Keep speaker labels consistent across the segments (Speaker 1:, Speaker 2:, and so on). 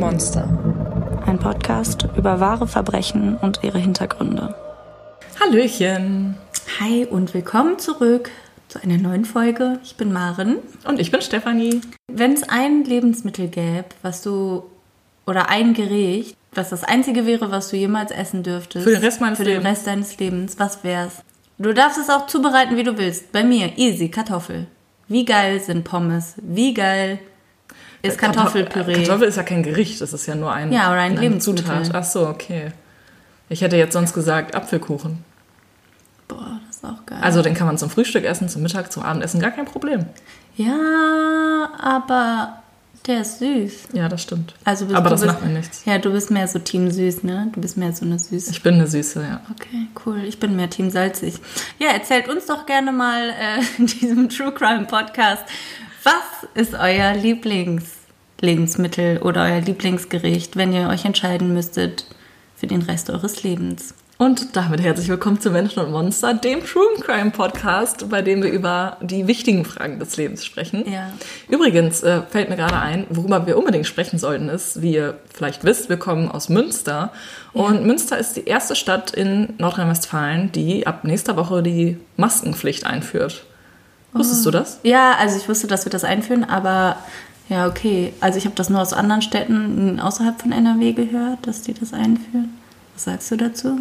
Speaker 1: Monster.
Speaker 2: Ein Podcast über wahre Verbrechen und ihre Hintergründe.
Speaker 1: Hallöchen.
Speaker 2: Hi und willkommen zurück zu einer neuen Folge. Ich bin Maren.
Speaker 1: Und ich bin Stefanie.
Speaker 2: Wenn es ein Lebensmittel gäbe, was du oder ein Gericht, was das einzige wäre, was du jemals essen dürftest.
Speaker 1: Für den Rest meines
Speaker 2: Für den
Speaker 1: Lebens.
Speaker 2: Rest deines Lebens, was wär's? Du darfst es auch zubereiten, wie du willst. Bei mir, easy, Kartoffel. Wie geil sind Pommes? Wie geil ist Kartoffelpüree?
Speaker 1: Kartoffel ist ja kein Gericht, das ist ja nur ein,
Speaker 2: Ja, oder ein
Speaker 1: eine
Speaker 2: Lebensmittel.
Speaker 1: Zutat. Ach so, okay. Ich hätte jetzt sonst gesagt Apfelkuchen.
Speaker 2: Boah, das ist auch geil.
Speaker 1: Also den kann man zum Frühstück essen, zum Mittag, zum Abendessen, gar kein Problem.
Speaker 2: ja, aber der ist süß.
Speaker 1: Ja, das stimmt.
Speaker 2: Also bist,
Speaker 1: Aber das
Speaker 2: bist,
Speaker 1: macht mir nichts.
Speaker 2: Ja, du bist mehr so Team süß, ne? Du bist mehr so eine süße.
Speaker 1: Ich bin eine Süße, ja.
Speaker 2: Okay, cool. Ich bin mehr Team salzig. Ja, erzählt uns doch gerne mal äh, in diesem True Crime Podcast, was ist euer Lieblingslebensmittel oder euer Lieblingsgericht, wenn ihr euch entscheiden müsstet für den Rest eures Lebens?
Speaker 1: Und damit herzlich willkommen zu Menschen und Monster, dem True Crime Podcast, bei dem wir über die wichtigen Fragen des Lebens sprechen.
Speaker 2: Ja.
Speaker 1: Übrigens äh, fällt mir gerade ein, worüber wir unbedingt sprechen sollten, ist, wie ihr vielleicht wisst, wir kommen aus Münster. Und Münster ist die erste Stadt in Nordrhein-Westfalen, die ab nächster Woche die Maskenpflicht einführt. Wusstest du das?
Speaker 2: Ja, also ich wusste, dass wir das einführen, aber ja, okay. Also ich habe das nur aus anderen Städten außerhalb von NRW gehört, dass die das einführen. Was sagst du dazu?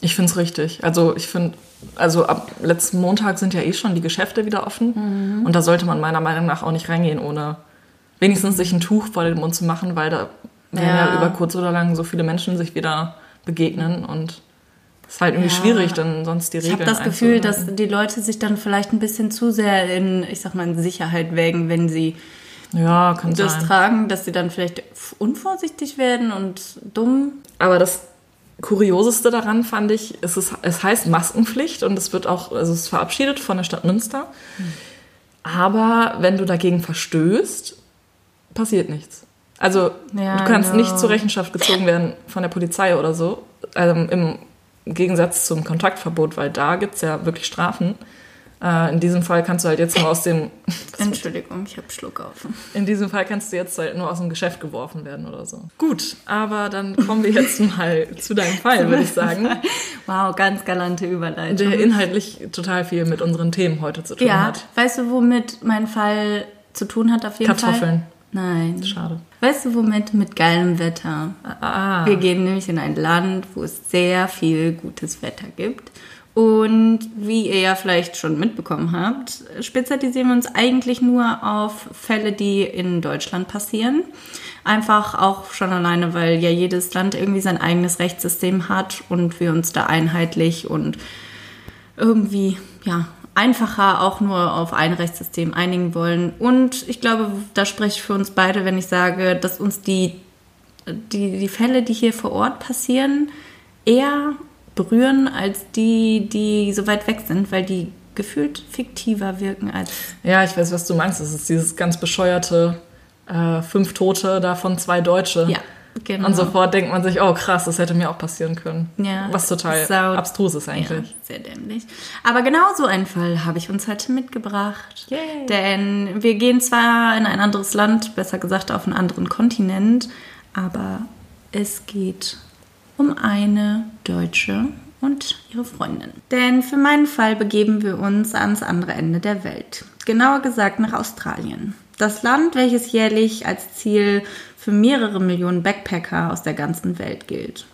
Speaker 1: Ich finde es richtig. Also ich finde, also ab letzten Montag sind ja eh schon die Geschäfte wieder offen. Und da sollte man meiner Meinung nach auch nicht reingehen, ohne wenigstens sich ein Tuch vor den Mund zu machen, weil da werden ja,
Speaker 2: Ja.
Speaker 1: über kurz oder lang so viele Menschen sich wieder begegnen und ist halt irgendwie
Speaker 2: Ja.
Speaker 1: schwierig, dann sonst die
Speaker 2: Ich
Speaker 1: Regeln
Speaker 2: habe das Gefühl, dass die Leute sich dann vielleicht ein bisschen zu sehr in, ich sag mal, in Sicherheit wägen, wenn sie
Speaker 1: Ja, kann
Speaker 2: das
Speaker 1: sein.
Speaker 2: tragen, dass sie dann vielleicht unvorsichtig werden und dumm.
Speaker 1: Aber das Kurioseste daran fand ich, es, ist, es heißt Maskenpflicht und es wird auch, also es ist verabschiedet von der Stadt Münster. Aber wenn du dagegen verstößt, passiert nichts. Also
Speaker 2: Ja,
Speaker 1: du kannst
Speaker 2: genau.
Speaker 1: nicht zur Rechenschaft gezogen werden von der Polizei oder so. Also im Gegensatz zum Kontaktverbot, weil da gibt es ja wirklich Strafen. Äh, in diesem Fall kannst du halt jetzt nur aus dem
Speaker 2: Entschuldigung, ich habe Schluck auf.
Speaker 1: in diesem Fall kannst du jetzt halt nur aus dem Geschäft geworfen werden oder so. Gut, aber dann kommen wir jetzt mal zu deinem Fall, würde ich sagen,
Speaker 2: Wow, ganz galante Überleitung.
Speaker 1: der inhaltlich total viel mit unseren Themen heute zu tun
Speaker 2: ja,
Speaker 1: hat.
Speaker 2: weißt du, womit mein Fall zu tun hat auf jeden Fall?
Speaker 1: Kartoffeln.
Speaker 2: Nein.
Speaker 1: Schade.
Speaker 2: Weißt du, womit? Mit geilem Wetter.
Speaker 1: Ah,
Speaker 2: Wir gehen nämlich in ein Land, wo es sehr viel gutes Wetter gibt. Und wie ihr ja vielleicht schon mitbekommen habt, spezialisieren wir uns eigentlich nur auf Fälle, die in Deutschland passieren. Einfach auch schon alleine, weil ja jedes Land irgendwie sein eigenes Rechtssystem hat und wir uns da einheitlich und irgendwie ja einfacher auch nur auf ein Rechtssystem einigen wollen. Und ich glaube, da spreche ich für uns beide, wenn ich sage, dass uns die, die, die Fälle, die hier vor Ort passieren, eher berühren als die, die so weit weg sind, weil die gefühlt fiktiver wirken als.
Speaker 1: ja, ich weiß, was du meinst. Es ist dieses ganz bescheuerte äh, fünf Tote, davon zwei Deutsche.
Speaker 2: Ja, genau.
Speaker 1: Und sofort denkt man sich, oh krass, das hätte mir auch passieren können.
Speaker 2: Ja,
Speaker 1: Was total
Speaker 2: sau-
Speaker 1: abstrus ist eigentlich.
Speaker 2: Ja, sehr dämlich. Aber genau so einen Fall habe ich uns heute mitgebracht.
Speaker 1: Yay.
Speaker 2: Denn wir gehen zwar in ein anderes Land, besser gesagt auf einen anderen Kontinent, aber es geht um eine Deutsche und ihre Freundin. Denn für meinen Fall begeben wir uns ans andere Ende der Welt. Genauer gesagt nach Australien. Das Land, welches jährlich als Ziel für mehrere Millionen Backpacker aus der ganzen Welt gilt.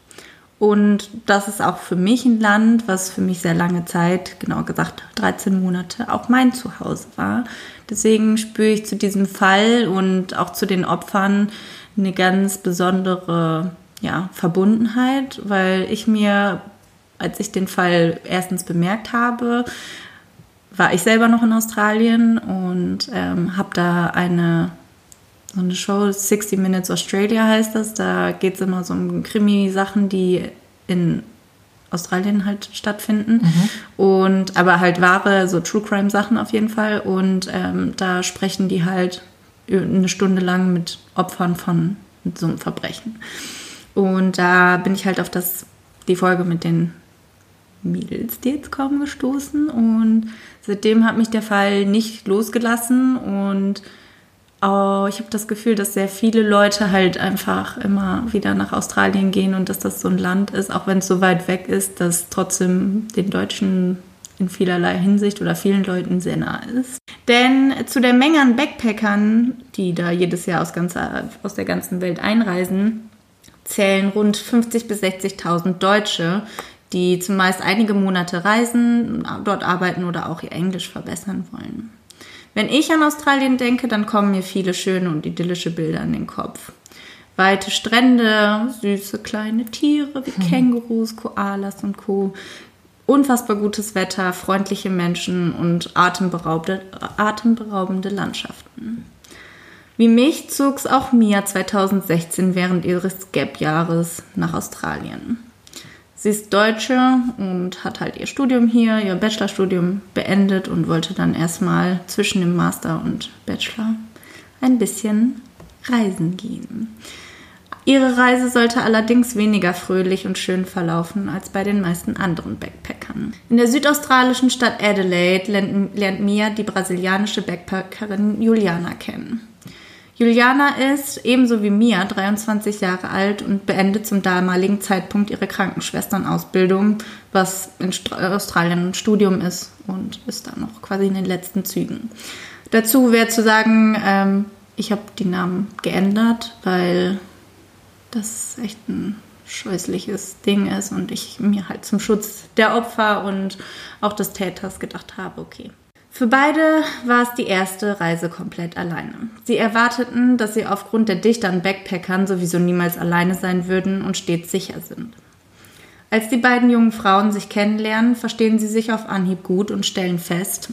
Speaker 2: Und das ist auch für mich ein Land, was für mich sehr lange Zeit, genauer gesagt 13 Monate, auch mein Zuhause war. Deswegen spüre ich zu diesem Fall und auch zu den Opfern eine ganz besondere ja, Verbundenheit, weil ich mir, als ich den Fall erstens bemerkt habe, war ich selber noch in Australien und ähm, habe da eine so eine Show, 60 Minutes Australia heißt das. Da geht es immer so um Krimi-Sachen, die in Australien halt stattfinden. Und aber halt wahre, so True Crime-Sachen auf jeden Fall. Und ähm, da sprechen die halt eine Stunde lang mit Opfern von so einem Verbrechen. Und da bin ich halt auf das, die Folge mit den Mädels, die jetzt kommen, gestoßen. Und seitdem hat mich der Fall nicht losgelassen und oh, ich habe das Gefühl, dass sehr viele Leute halt einfach immer wieder nach Australien gehen und dass das so ein Land ist, auch wenn es so weit weg ist, dass trotzdem den Deutschen in vielerlei Hinsicht oder vielen Leuten sehr nah ist. Denn zu der Menge an Backpackern, die da jedes Jahr aus, ganzer, aus der ganzen Welt einreisen, zählen rund 50.000 bis 60.000 Deutsche, die zumeist einige Monate reisen, dort arbeiten oder auch ihr Englisch verbessern wollen. Wenn ich an Australien denke, dann kommen mir viele schöne und idyllische Bilder in den Kopf. Weite Strände, süße kleine Tiere wie mhm. Kängurus, Koalas und Co. Unfassbar gutes Wetter, freundliche Menschen und atemberaubende, atemberaubende Landschaften. Wie mich zog es auch Mia 2016 während ihres Gap-Jahres nach Australien. Sie ist Deutsche und hat halt ihr Studium hier, ihr Bachelorstudium beendet und wollte dann erstmal zwischen dem Master und Bachelor ein bisschen reisen gehen. Ihre Reise sollte allerdings weniger fröhlich und schön verlaufen als bei den meisten anderen Backpackern. In der südaustralischen Stadt Adelaide lernt Mia die brasilianische Backpackerin Juliana kennen. Juliana ist ebenso wie Mia 23 Jahre alt und beendet zum damaligen Zeitpunkt ihre Krankenschwesternausbildung, was in Australien ein Studium ist und ist da noch quasi in den letzten Zügen. Dazu wäre zu sagen, ähm, ich habe die Namen geändert, weil das echt ein scheußliches Ding ist und ich mir halt zum Schutz der Opfer und auch des Täters gedacht habe, okay. Für beide war es die erste Reise komplett alleine. Sie erwarteten, dass sie aufgrund der Dichte an Backpackern sowieso niemals alleine sein würden und stets sicher sind. Als die beiden jungen Frauen sich kennenlernen, verstehen sie sich auf Anhieb gut und stellen fest,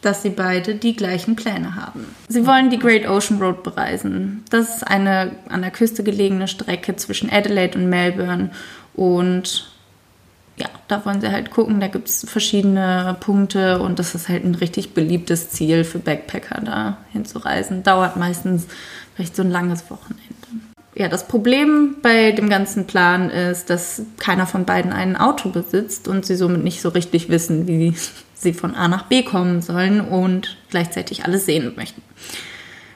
Speaker 2: dass sie beide die gleichen Pläne haben. Sie wollen die Great Ocean Road bereisen. Das ist eine an der Küste gelegene Strecke zwischen Adelaide und Melbourne und ja, da wollen sie halt gucken. Da gibt es verschiedene Punkte und das ist halt ein richtig beliebtes Ziel für Backpacker, da hinzureisen. Dauert meistens vielleicht so ein langes Wochenende. Ja, das Problem bei dem ganzen Plan ist, dass keiner von beiden ein Auto besitzt und sie somit nicht so richtig wissen, wie sie von A nach B kommen sollen und gleichzeitig alles sehen möchten.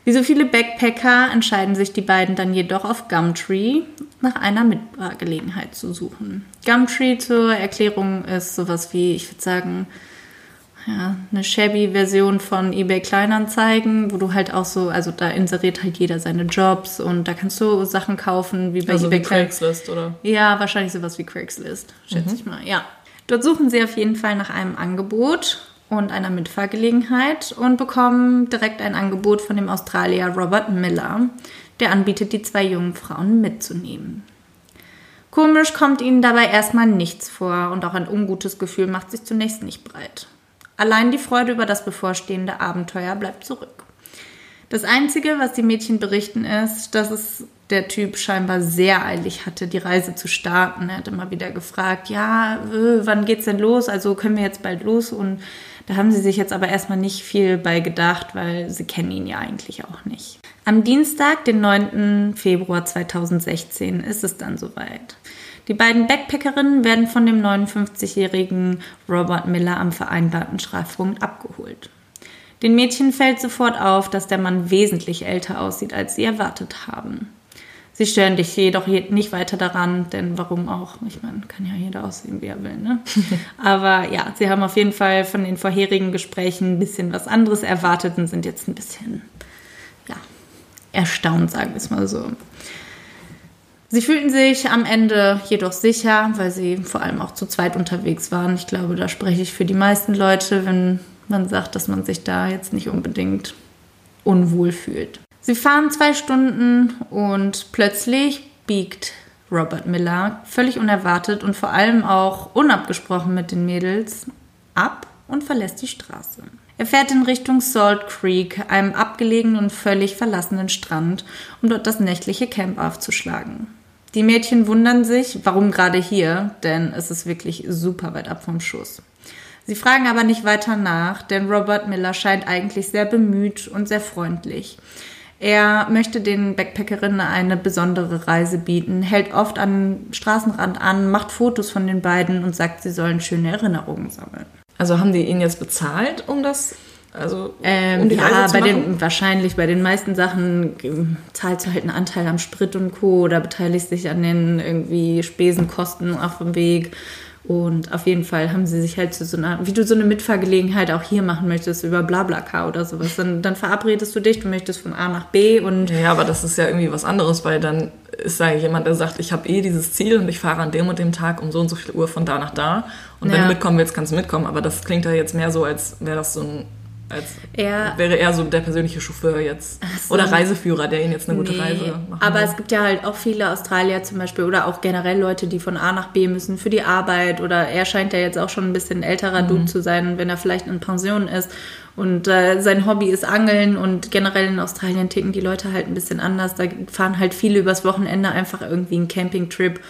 Speaker 2: Wie so viele Backpacker entscheiden sich die beiden dann jedoch auf Gumtree nach einer Mitfahrgelegenheit zu suchen. Gumtree zur Erklärung ist sowas wie, ich würde sagen, ja, eine shabby Version von eBay Kleinanzeigen, wo du halt auch so, also da inseriert halt jeder seine Jobs und da kannst du Sachen kaufen wie bei
Speaker 1: also
Speaker 2: eBay
Speaker 1: wie Craigslist, oder?
Speaker 2: Ja, wahrscheinlich sowas wie Craigslist, schätze mhm. ich mal. Ja. Dort suchen sie auf jeden Fall nach einem Angebot und einer Mitfahrgelegenheit und bekommen direkt ein Angebot von dem Australier Robert Miller, der anbietet, die zwei jungen Frauen mitzunehmen. Komisch kommt ihnen dabei erstmal nichts vor und auch ein ungutes Gefühl macht sich zunächst nicht breit. Allein die Freude über das bevorstehende Abenteuer bleibt zurück. Das Einzige, was die Mädchen berichten, ist, dass es der Typ scheinbar sehr eilig hatte, die Reise zu starten. Er hat immer wieder gefragt, ja, äh, wann geht's denn los? Also können wir jetzt bald los? Und da haben sie sich jetzt aber erstmal nicht viel bei gedacht, weil sie kennen ihn ja eigentlich auch nicht. Am Dienstag, den 9. Februar 2016, ist es dann soweit. Die beiden Backpackerinnen werden von dem 59-jährigen Robert Miller am vereinbarten Strafpunkt abgeholt. Den Mädchen fällt sofort auf, dass der Mann wesentlich älter aussieht, als sie erwartet haben. Sie stören dich jedoch nicht weiter daran, denn warum auch? Ich meine, kann ja jeder aussehen, wie er will. Ne? Aber ja, sie haben auf jeden Fall von den vorherigen Gesprächen ein bisschen was anderes erwartet und sind jetzt ein bisschen ja, erstaunt, sagen wir es mal so. Sie fühlten sich am Ende jedoch sicher, weil sie vor allem auch zu zweit unterwegs waren. Ich glaube, da spreche ich für die meisten Leute, wenn man sagt, dass man sich da jetzt nicht unbedingt unwohl fühlt. Sie fahren zwei Stunden und plötzlich biegt Robert Miller völlig unerwartet und vor allem auch unabgesprochen mit den Mädels ab und verlässt die Straße. Er fährt in Richtung Salt Creek, einem abgelegenen und völlig verlassenen Strand, um dort das nächtliche Camp aufzuschlagen. Die Mädchen wundern sich, warum gerade hier, denn es ist wirklich super weit ab vom Schuss. Sie fragen aber nicht weiter nach, denn Robert Miller scheint eigentlich sehr bemüht und sehr freundlich. Er möchte den Backpackerinnen eine besondere Reise bieten, hält oft am Straßenrand an, macht Fotos von den beiden und sagt, sie sollen schöne Erinnerungen sammeln.
Speaker 1: Also haben die ihn jetzt bezahlt, um das Also
Speaker 2: Ähm,
Speaker 1: um die
Speaker 2: ja,
Speaker 1: Reise zu
Speaker 2: bei den, wahrscheinlich bei den meisten Sachen ähm, zahlst du halt einen Anteil am Sprit und Co. oder beteiligst dich an den irgendwie Spesenkosten auf dem Weg. Und auf jeden Fall haben sie sich halt zu so einer, wie du so eine Mitfahrgelegenheit auch hier machen möchtest, über Blablacar oder sowas. Dann, dann verabredest du dich, du möchtest von A nach B und
Speaker 1: Ja, aber das ist ja irgendwie was anderes, weil dann ist da jemand, der sagt, ich habe eh dieses Ziel und ich fahre an dem und dem Tag um so und so viel Uhr von da nach da. Und wenn
Speaker 2: Ja.
Speaker 1: du mitkommen willst, kannst du mitkommen. Aber das klingt ja jetzt mehr so, als wäre das so ein, als
Speaker 2: Ja.
Speaker 1: wäre er so der persönliche Chauffeur jetzt.
Speaker 2: so.
Speaker 1: Oder Reiseführer, der ihn jetzt eine gute
Speaker 2: Nee,
Speaker 1: Reise machen
Speaker 2: Aber
Speaker 1: will.
Speaker 2: es gibt ja halt auch viele Australier zum Beispiel oder auch generell Leute, die von A nach B müssen für die Arbeit oder er scheint ja jetzt auch schon ein bisschen älterer
Speaker 1: Mhm.
Speaker 2: Dude zu sein, wenn er vielleicht in Pension ist und äh, sein Hobby ist Angeln und generell in Australien ticken die Leute halt ein bisschen anders. Da fahren halt viele übers Wochenende einfach irgendwie einen Campingtrip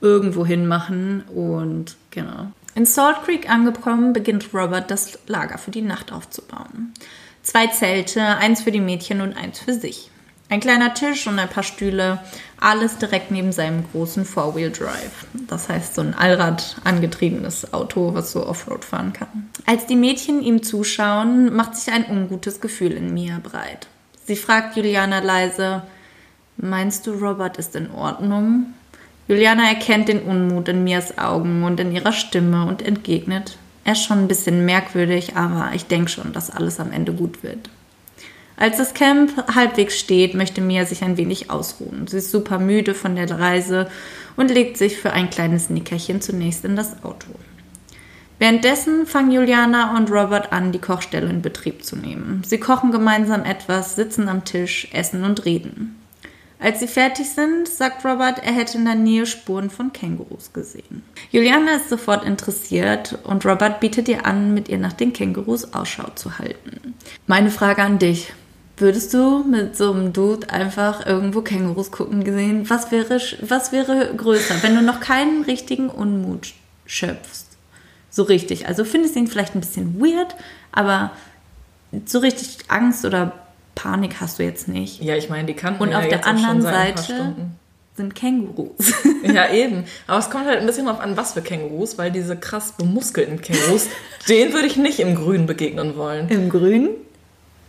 Speaker 2: irgendwo hin machen und genau. In Salt Creek angekommen, beginnt Robert das Lager für die Nacht aufzubauen. Zwei Zelte, eins für die Mädchen und eins für sich. Ein kleiner Tisch und ein paar Stühle, alles direkt neben seinem großen Four-Wheel-Drive. Das heißt, so ein Allrad angetriebenes Auto, was so Offroad fahren kann. Als die Mädchen ihm zuschauen, macht sich ein ungutes Gefühl in Mia breit. Sie fragt Juliana leise, Meinst du, Robert ist in Ordnung? Juliana erkennt den Unmut in Mias Augen und in ihrer Stimme und entgegnet, er ist schon ein bisschen merkwürdig, aber ich denke schon, dass alles am Ende gut wird. Als das Camp halbwegs steht, möchte Mia sich ein wenig ausruhen. Sie ist super müde von der Reise und legt sich für ein kleines Nickerchen zunächst in das Auto. Währenddessen fangen Juliana und Robert an, die Kochstelle in Betrieb zu nehmen. Sie kochen gemeinsam etwas, sitzen am Tisch, essen und reden. Als sie fertig sind, sagt Robert, er hätte in der Nähe Spuren von Kängurus gesehen. Juliana ist sofort interessiert und Robert bietet ihr an, mit ihr nach den Kängurus Ausschau zu halten. Meine Frage an dich. Würdest du mit so einem Dude einfach irgendwo Kängurus gucken gesehen? Was wäre, was wäre größer, wenn du noch keinen richtigen Unmut schöpfst? So richtig. Also findest du ihn vielleicht ein bisschen weird, aber so richtig Angst oder Panik hast du jetzt nicht.
Speaker 1: Ja, ich meine, die kannten
Speaker 2: Und
Speaker 1: wir
Speaker 2: auf
Speaker 1: ja
Speaker 2: der anderen Seite sind Kängurus.
Speaker 1: Ja, eben. Aber es kommt halt ein bisschen drauf an, was für Kängurus, weil diese krass bemuskelten Kängurus, denen würde ich nicht im Grün begegnen wollen.
Speaker 2: Im Grünen?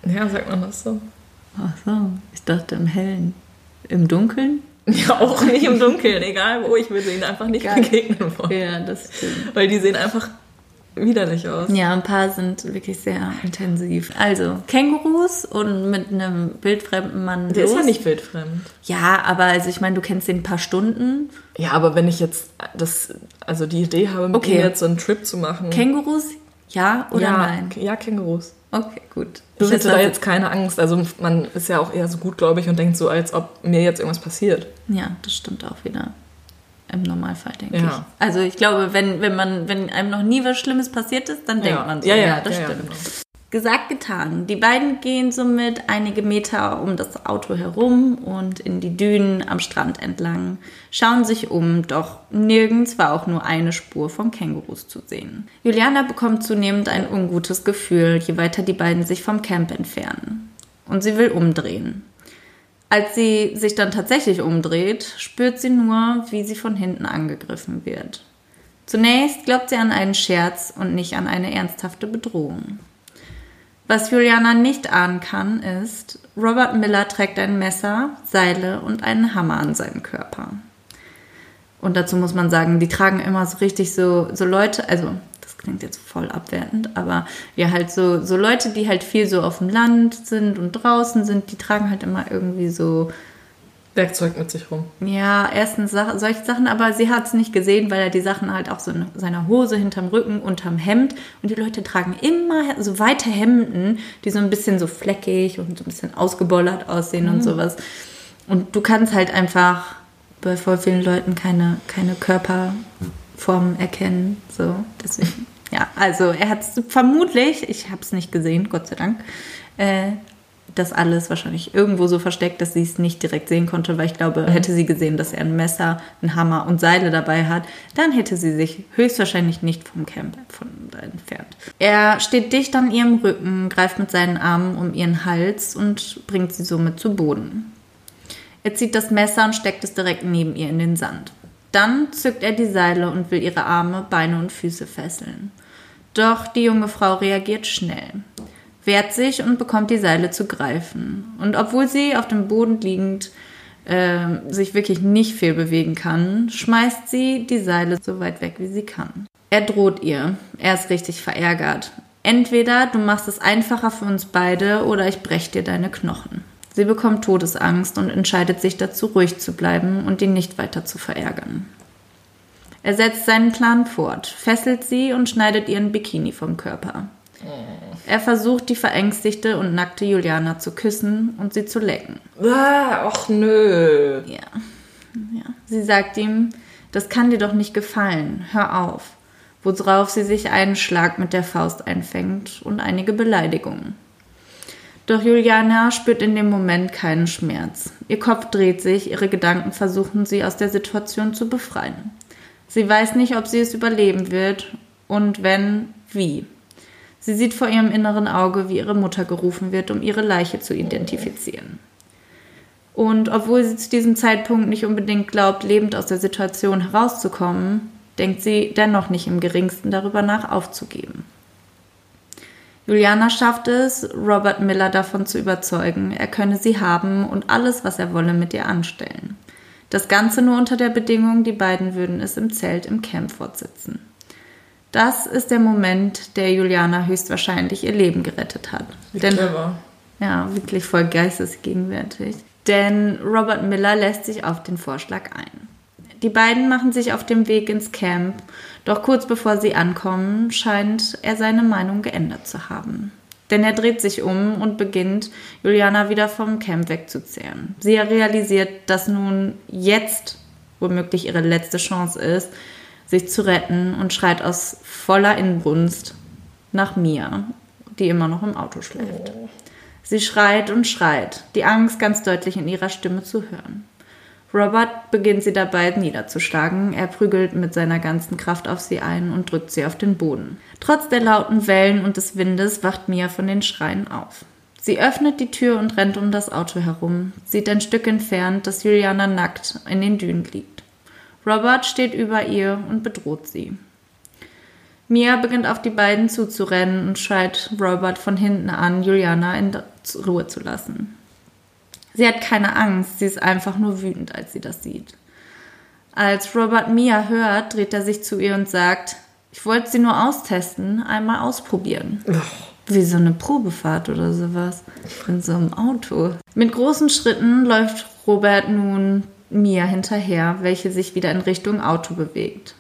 Speaker 1: Ja, sagt man das so?
Speaker 2: Ach so, ich dachte im Hellen. Im Dunkeln?
Speaker 1: Ja, auch nicht im Dunkeln, egal wo, ich würde ihnen einfach nicht
Speaker 2: Geil.
Speaker 1: begegnen wollen.
Speaker 2: Ja, das stimmt.
Speaker 1: Weil die sehen einfach widerlich aus.
Speaker 2: Ja, ein paar sind wirklich sehr intensiv. Also, Kängurus und mit einem wildfremden Mann
Speaker 1: Der ist
Speaker 2: los.
Speaker 1: ja nicht wildfremd.
Speaker 2: Ja, aber also ich meine, du kennst den ein paar Stunden.
Speaker 1: Ja, aber wenn ich jetzt das, also die Idee habe, mit
Speaker 2: Okay.
Speaker 1: jetzt so einen Trip zu machen.
Speaker 2: Kängurus, ja oder
Speaker 1: ja,
Speaker 2: nein?
Speaker 1: Ja, Kängurus.
Speaker 2: Okay, gut.
Speaker 1: Ich
Speaker 2: willst
Speaker 1: hätte da jetzt keine Angst. Also man ist ja auch eher so gutgläubig und denkt so, als ob mir jetzt irgendwas passiert.
Speaker 2: Ja, das stimmt auch wieder. Im Normalfall, denke
Speaker 1: Ja.
Speaker 2: ich. Also ich glaube, wenn, wenn man, wenn einem noch nie was Schlimmes passiert ist, dann denkt
Speaker 1: ja.
Speaker 2: man so.
Speaker 1: ja, ja,
Speaker 2: das stimmt.
Speaker 1: Genau.
Speaker 2: Gesagt, getan. Die beiden gehen somit einige Meter um das Auto herum und in die Dünen am Strand entlang, schauen sich um, doch nirgends war auch nur eine Spur von Kängurus zu sehen. Juliana bekommt zunehmend ein ungutes Gefühl, je weiter die beiden sich vom Camp entfernen. Und sie will umdrehen. Als sie sich dann tatsächlich umdreht, spürt sie nur, wie sie von hinten angegriffen wird. Zunächst glaubt sie an einen Scherz und nicht an eine ernsthafte Bedrohung. Was Juliana nicht ahnen kann, ist, Robert Miller trägt ein Messer, Seile und einen Hammer an seinem Körper. Und dazu muss man sagen, die tragen immer so richtig so, so Leute, also klingt jetzt voll abwertend, aber ja halt so, so Leute, die halt viel so auf dem Land sind und draußen sind, die tragen halt immer irgendwie so,
Speaker 1: Werkzeug mit sich rum.
Speaker 2: ja, erstens Sa- solche Sachen, aber sie hat es nicht gesehen, weil er die Sachen halt auch so in seiner Hose, hinterm Rücken, unterm Hemd. Und die Leute tragen immer so weite Hemden, die so ein bisschen so fleckig und so ein bisschen ausgebollert aussehen und sowas. Und du kannst halt einfach bei voll vielen Leuten keine, keine Körperform erkennen. So, deswegen. Ja, also er hat vermutlich, ich habe es nicht gesehen, Gott sei Dank, äh, das alles wahrscheinlich irgendwo so versteckt, dass sie es nicht direkt sehen konnte, weil ich glaube, hätte sie gesehen, dass er ein Messer, ein Hammer und Seile dabei hat, dann hätte sie sich höchstwahrscheinlich nicht vom Camp entfernt. Er steht dicht an ihrem Rücken, greift mit seinen Armen um ihren Hals und bringt sie somit zu Boden. Er zieht das Messer und steckt es direkt neben ihr in den Sand. Dann zückt er die Seile und will ihre Arme, Beine und Füße fesseln. Doch die junge Frau reagiert schnell. wehrt sich und bekommt die Seile zu greifen. Und obwohl sie auf dem Boden liegend äh, sich wirklich nicht viel bewegen kann, schmeißt sie die Seile so weit weg, wie sie kann. Er droht ihr. Er ist richtig verärgert. Entweder du machst es einfacher für uns beide oder ich brech dir deine Knochen. Sie bekommt Todesangst und entscheidet sich dazu, ruhig zu bleiben und ihn nicht weiter zu verärgern. Er setzt seinen Plan fort, fesselt sie und schneidet ihren Bikini vom Körper. Er versucht, die verängstigte und nackte Juliana zu küssen und sie zu lecken.
Speaker 1: Ah, ach nö.
Speaker 2: Ja. ja. Sie sagt ihm, das kann dir doch nicht gefallen, hör auf. Worauf sie sich einen Schlag mit der Faust einfängt und einige Beleidigungen. Doch Juliana spürt in dem Moment keinen Schmerz. Ihr Kopf dreht sich, ihre Gedanken versuchen sie aus der Situation zu befreien. Sie weiß nicht, ob sie es überleben wird und wenn, wie. Sie sieht vor ihrem inneren Auge, wie ihre Mutter gerufen wird, um ihre Leiche zu identifizieren. Und obwohl sie zu diesem Zeitpunkt nicht unbedingt glaubt, lebend aus der Situation herauszukommen, denkt sie dennoch nicht im geringsten darüber nach, aufzugeben. Juliana schafft es, Robert Miller davon zu überzeugen, er könne sie haben und alles, was er wolle, mit ihr anstellen. Das Ganze nur unter der Bedingung, die beiden würden es im Zelt im Camp fortsetzen. Das ist der Moment, der Juliana höchstwahrscheinlich ihr Leben gerettet hat.
Speaker 1: Wie
Speaker 2: Denn,
Speaker 1: clever.
Speaker 2: ja, wirklich voll geistesgegenwärtig. Denn Robert Miller lässt sich auf den Vorschlag ein. Die beiden machen sich auf dem Weg ins Camp, doch kurz bevor sie ankommen, scheint er seine Meinung geändert zu haben. Denn er dreht sich um und beginnt, Juliana wieder vom Camp wegzuzehren. Sie realisiert, dass nun jetzt womöglich ihre letzte Chance ist, sich zu retten und schreit aus voller Inbrunst nach Mia, die immer noch im Auto schläft. Sie schreit und schreit, die Angst ganz deutlich in ihrer Stimme zu hören. Robert beginnt sie dabei niederzuschlagen. Er prügelt mit seiner ganzen Kraft auf sie ein und drückt sie auf den Boden. Trotz der lauten Wellen und des Windes wacht Mia von den Schreien auf. Sie öffnet die Tür und rennt um das Auto herum, sieht ein Stück entfernt, dass Juliana nackt in den Dünen liegt. Robert steht über ihr und bedroht sie. Mia beginnt auf die beiden zuzurennen und schreit Robert von hinten an, Juliana in Ruhe zu lassen. Sie hat keine Angst, sie ist einfach nur wütend, als sie das sieht. Als Robert Mia hört, dreht er sich zu ihr und sagt, ich wollte sie nur austesten, einmal ausprobieren. Wie so eine Probefahrt oder sowas. In so einem Auto. Mit großen Schritten läuft Robert nun Mia hinterher, welche sich wieder in Richtung Auto bewegt.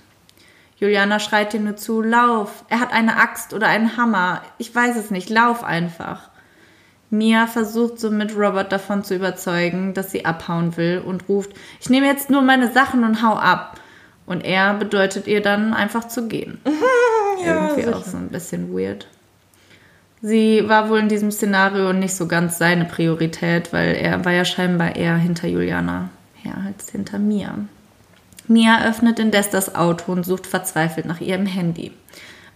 Speaker 2: Juliana schreit ihr nur zu, lauf, er hat eine Axt oder einen Hammer, ich weiß es nicht, lauf einfach. Mia versucht somit Robert davon zu überzeugen, dass sie abhauen will und ruft, ich nehme jetzt nur meine Sachen und hau ab. Und er bedeutet ihr dann einfach zu gehen.
Speaker 1: Ja,
Speaker 2: Irgendwie
Speaker 1: sicher.
Speaker 2: auch so ein bisschen weird. Sie war wohl in diesem Szenario nicht so ganz seine Priorität, weil er war ja scheinbar eher hinter Juliana her als hinter Mia. Mia öffnet indes das Auto und sucht verzweifelt nach ihrem Handy.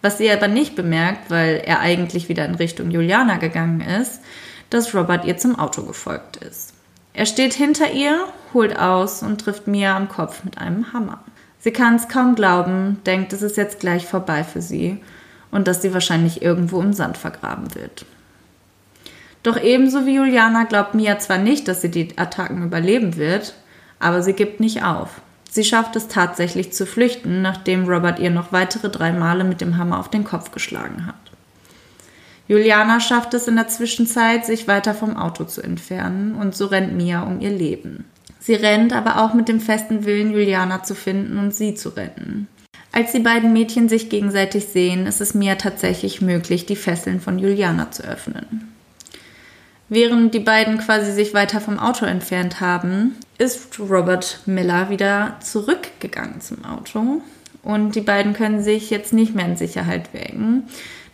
Speaker 2: Was sie aber nicht bemerkt, weil er eigentlich wieder in Richtung Juliana gegangen ist, dass Robert ihr zum Auto gefolgt ist. Er steht hinter ihr, holt aus und trifft Mia am Kopf mit einem Hammer. Sie kann es kaum glauben, denkt, es ist jetzt gleich vorbei für sie und dass sie wahrscheinlich irgendwo im Sand vergraben wird. Doch ebenso wie Juliana glaubt Mia zwar nicht, dass sie die Attacken überleben wird, aber sie gibt nicht auf. Sie schafft es tatsächlich zu flüchten, nachdem Robert ihr noch weitere drei Male mit dem Hammer auf den Kopf geschlagen hat. Juliana schafft es in der Zwischenzeit, sich weiter vom Auto zu entfernen und so rennt Mia um ihr Leben. Sie rennt aber auch mit dem festen Willen, Juliana zu finden und sie zu retten. Als die beiden Mädchen sich gegenseitig sehen, ist es Mia tatsächlich möglich, die Fesseln von Juliana zu öffnen. Während die beiden quasi sich weiter vom Auto entfernt haben, ist Robert Miller wieder zurückgegangen zum Auto und die beiden können sich jetzt nicht mehr in Sicherheit wägen.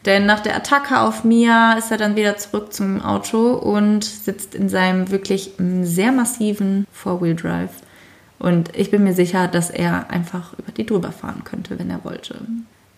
Speaker 2: Denn nach der Attacke auf Mia ist er dann wieder zurück zum Auto und sitzt in seinem wirklich sehr massiven Four-Wheel-Drive. Und ich bin mir sicher, dass er einfach über die drüber fahren könnte, wenn er wollte.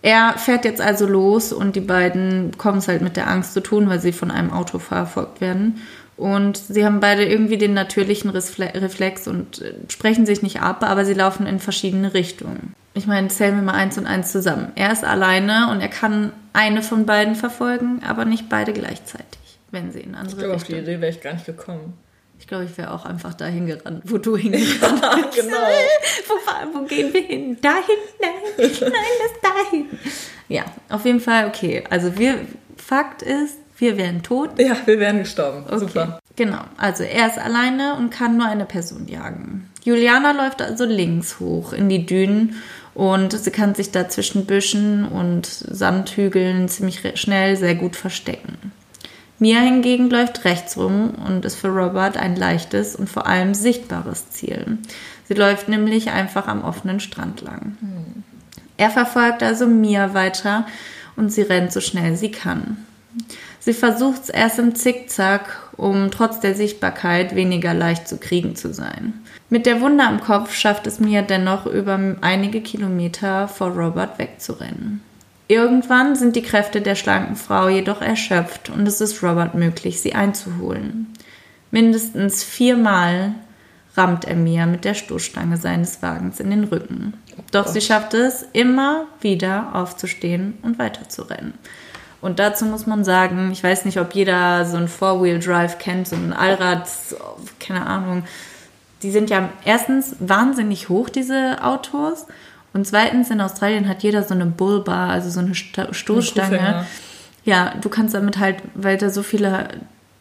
Speaker 2: Er fährt jetzt also los und die beiden kommen es halt mit der Angst zu tun, weil sie von einem Auto verfolgt werden. Und sie haben beide irgendwie den natürlichen Refle- Reflex und äh, sprechen sich nicht ab, aber sie laufen in verschiedene Richtungen. Ich meine, zählen wir mal eins und eins zusammen. Er ist alleine und er kann eine von beiden verfolgen, aber nicht beide gleichzeitig, wenn sie in andere
Speaker 1: Ich glaube, auf die
Speaker 2: Richtung.
Speaker 1: Idee wäre ich gar nicht gekommen.
Speaker 2: Ich glaube, ich wäre auch einfach dahin gerannt, wo du hingerannt bist.
Speaker 1: genau.
Speaker 2: wo, wo gehen wir hin? Dahin? Nein, nein, das dahin. Ja, auf jeden Fall okay. Also wir, Fakt ist, wir wären tot.
Speaker 1: Ja, wir wären gestorben.
Speaker 2: Okay.
Speaker 1: Super.
Speaker 2: Genau, also er ist alleine und kann nur eine Person jagen. Juliana läuft also links hoch in die Dünen und sie kann sich da zwischen Büschen und Sandhügeln ziemlich schnell sehr gut verstecken. Mia hingegen läuft rechts rum und ist für Robert ein leichtes und vor allem sichtbares Ziel. Sie läuft nämlich einfach am offenen Strand lang. Er verfolgt also Mia weiter und sie rennt so schnell sie kann. Sie versucht es erst im Zickzack, um trotz der Sichtbarkeit weniger leicht zu kriegen zu sein. Mit der Wunde am Kopf schafft es Mia dennoch über einige Kilometer vor Robert wegzurennen. Irgendwann sind die Kräfte der schlanken Frau jedoch erschöpft und es ist Robert möglich, sie einzuholen. Mindestens viermal rammt er Mia mit der Stoßstange seines Wagens in den Rücken. Doch sie schafft es, immer wieder aufzustehen und weiterzurennen. Und dazu muss man sagen, ich weiß nicht, ob jeder so ein Four-Wheel-Drive kennt, so ein Allrad, keine Ahnung. Die sind ja erstens wahnsinnig hoch, diese Autos. Und zweitens, in Australien hat jeder so eine Bullbar, also so eine Sta Stoßstange.
Speaker 1: Kuhfänger.
Speaker 2: Ja, du kannst damit halt, weil da so viele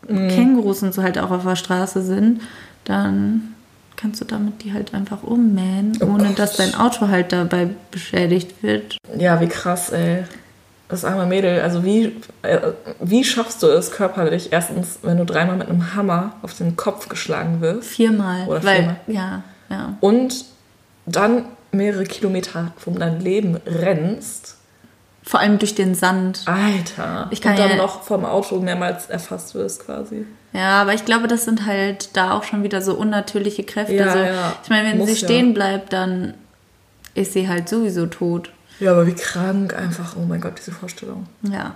Speaker 2: Kängurus und so halt auch auf der Straße sind, dann kannst du damit die halt einfach ummähen,
Speaker 1: Oh
Speaker 2: ohne
Speaker 1: Gott.
Speaker 2: dass dein Auto halt dabei beschädigt wird.
Speaker 1: Ja, wie krass, ey. Das arme Mädel, also wie, äh, wie schaffst du es körperlich, erstens, wenn du dreimal mit einem Hammer auf den Kopf geschlagen wirst
Speaker 2: Viermal.
Speaker 1: Oder
Speaker 2: weil,
Speaker 1: viermal.
Speaker 2: Ja, ja.
Speaker 1: und dann mehrere Kilometer um dein Leben rennst?
Speaker 2: Vor allem durch den Sand.
Speaker 1: Alter.
Speaker 2: Ich kann
Speaker 1: und dann
Speaker 2: ja-
Speaker 1: noch vom Auto mehrmals erfasst wirst quasi.
Speaker 2: Ja, aber ich glaube, das sind halt da auch schon wieder so unnatürliche Kräfte.
Speaker 1: Ja,
Speaker 2: also,
Speaker 1: ja.
Speaker 2: Ich meine, wenn
Speaker 1: Muss
Speaker 2: sie stehen bleibt, dann ist sie halt sowieso tot.
Speaker 1: Ja, aber wie krank einfach. Oh mein Gott, diese Vorstellung.
Speaker 2: Ja.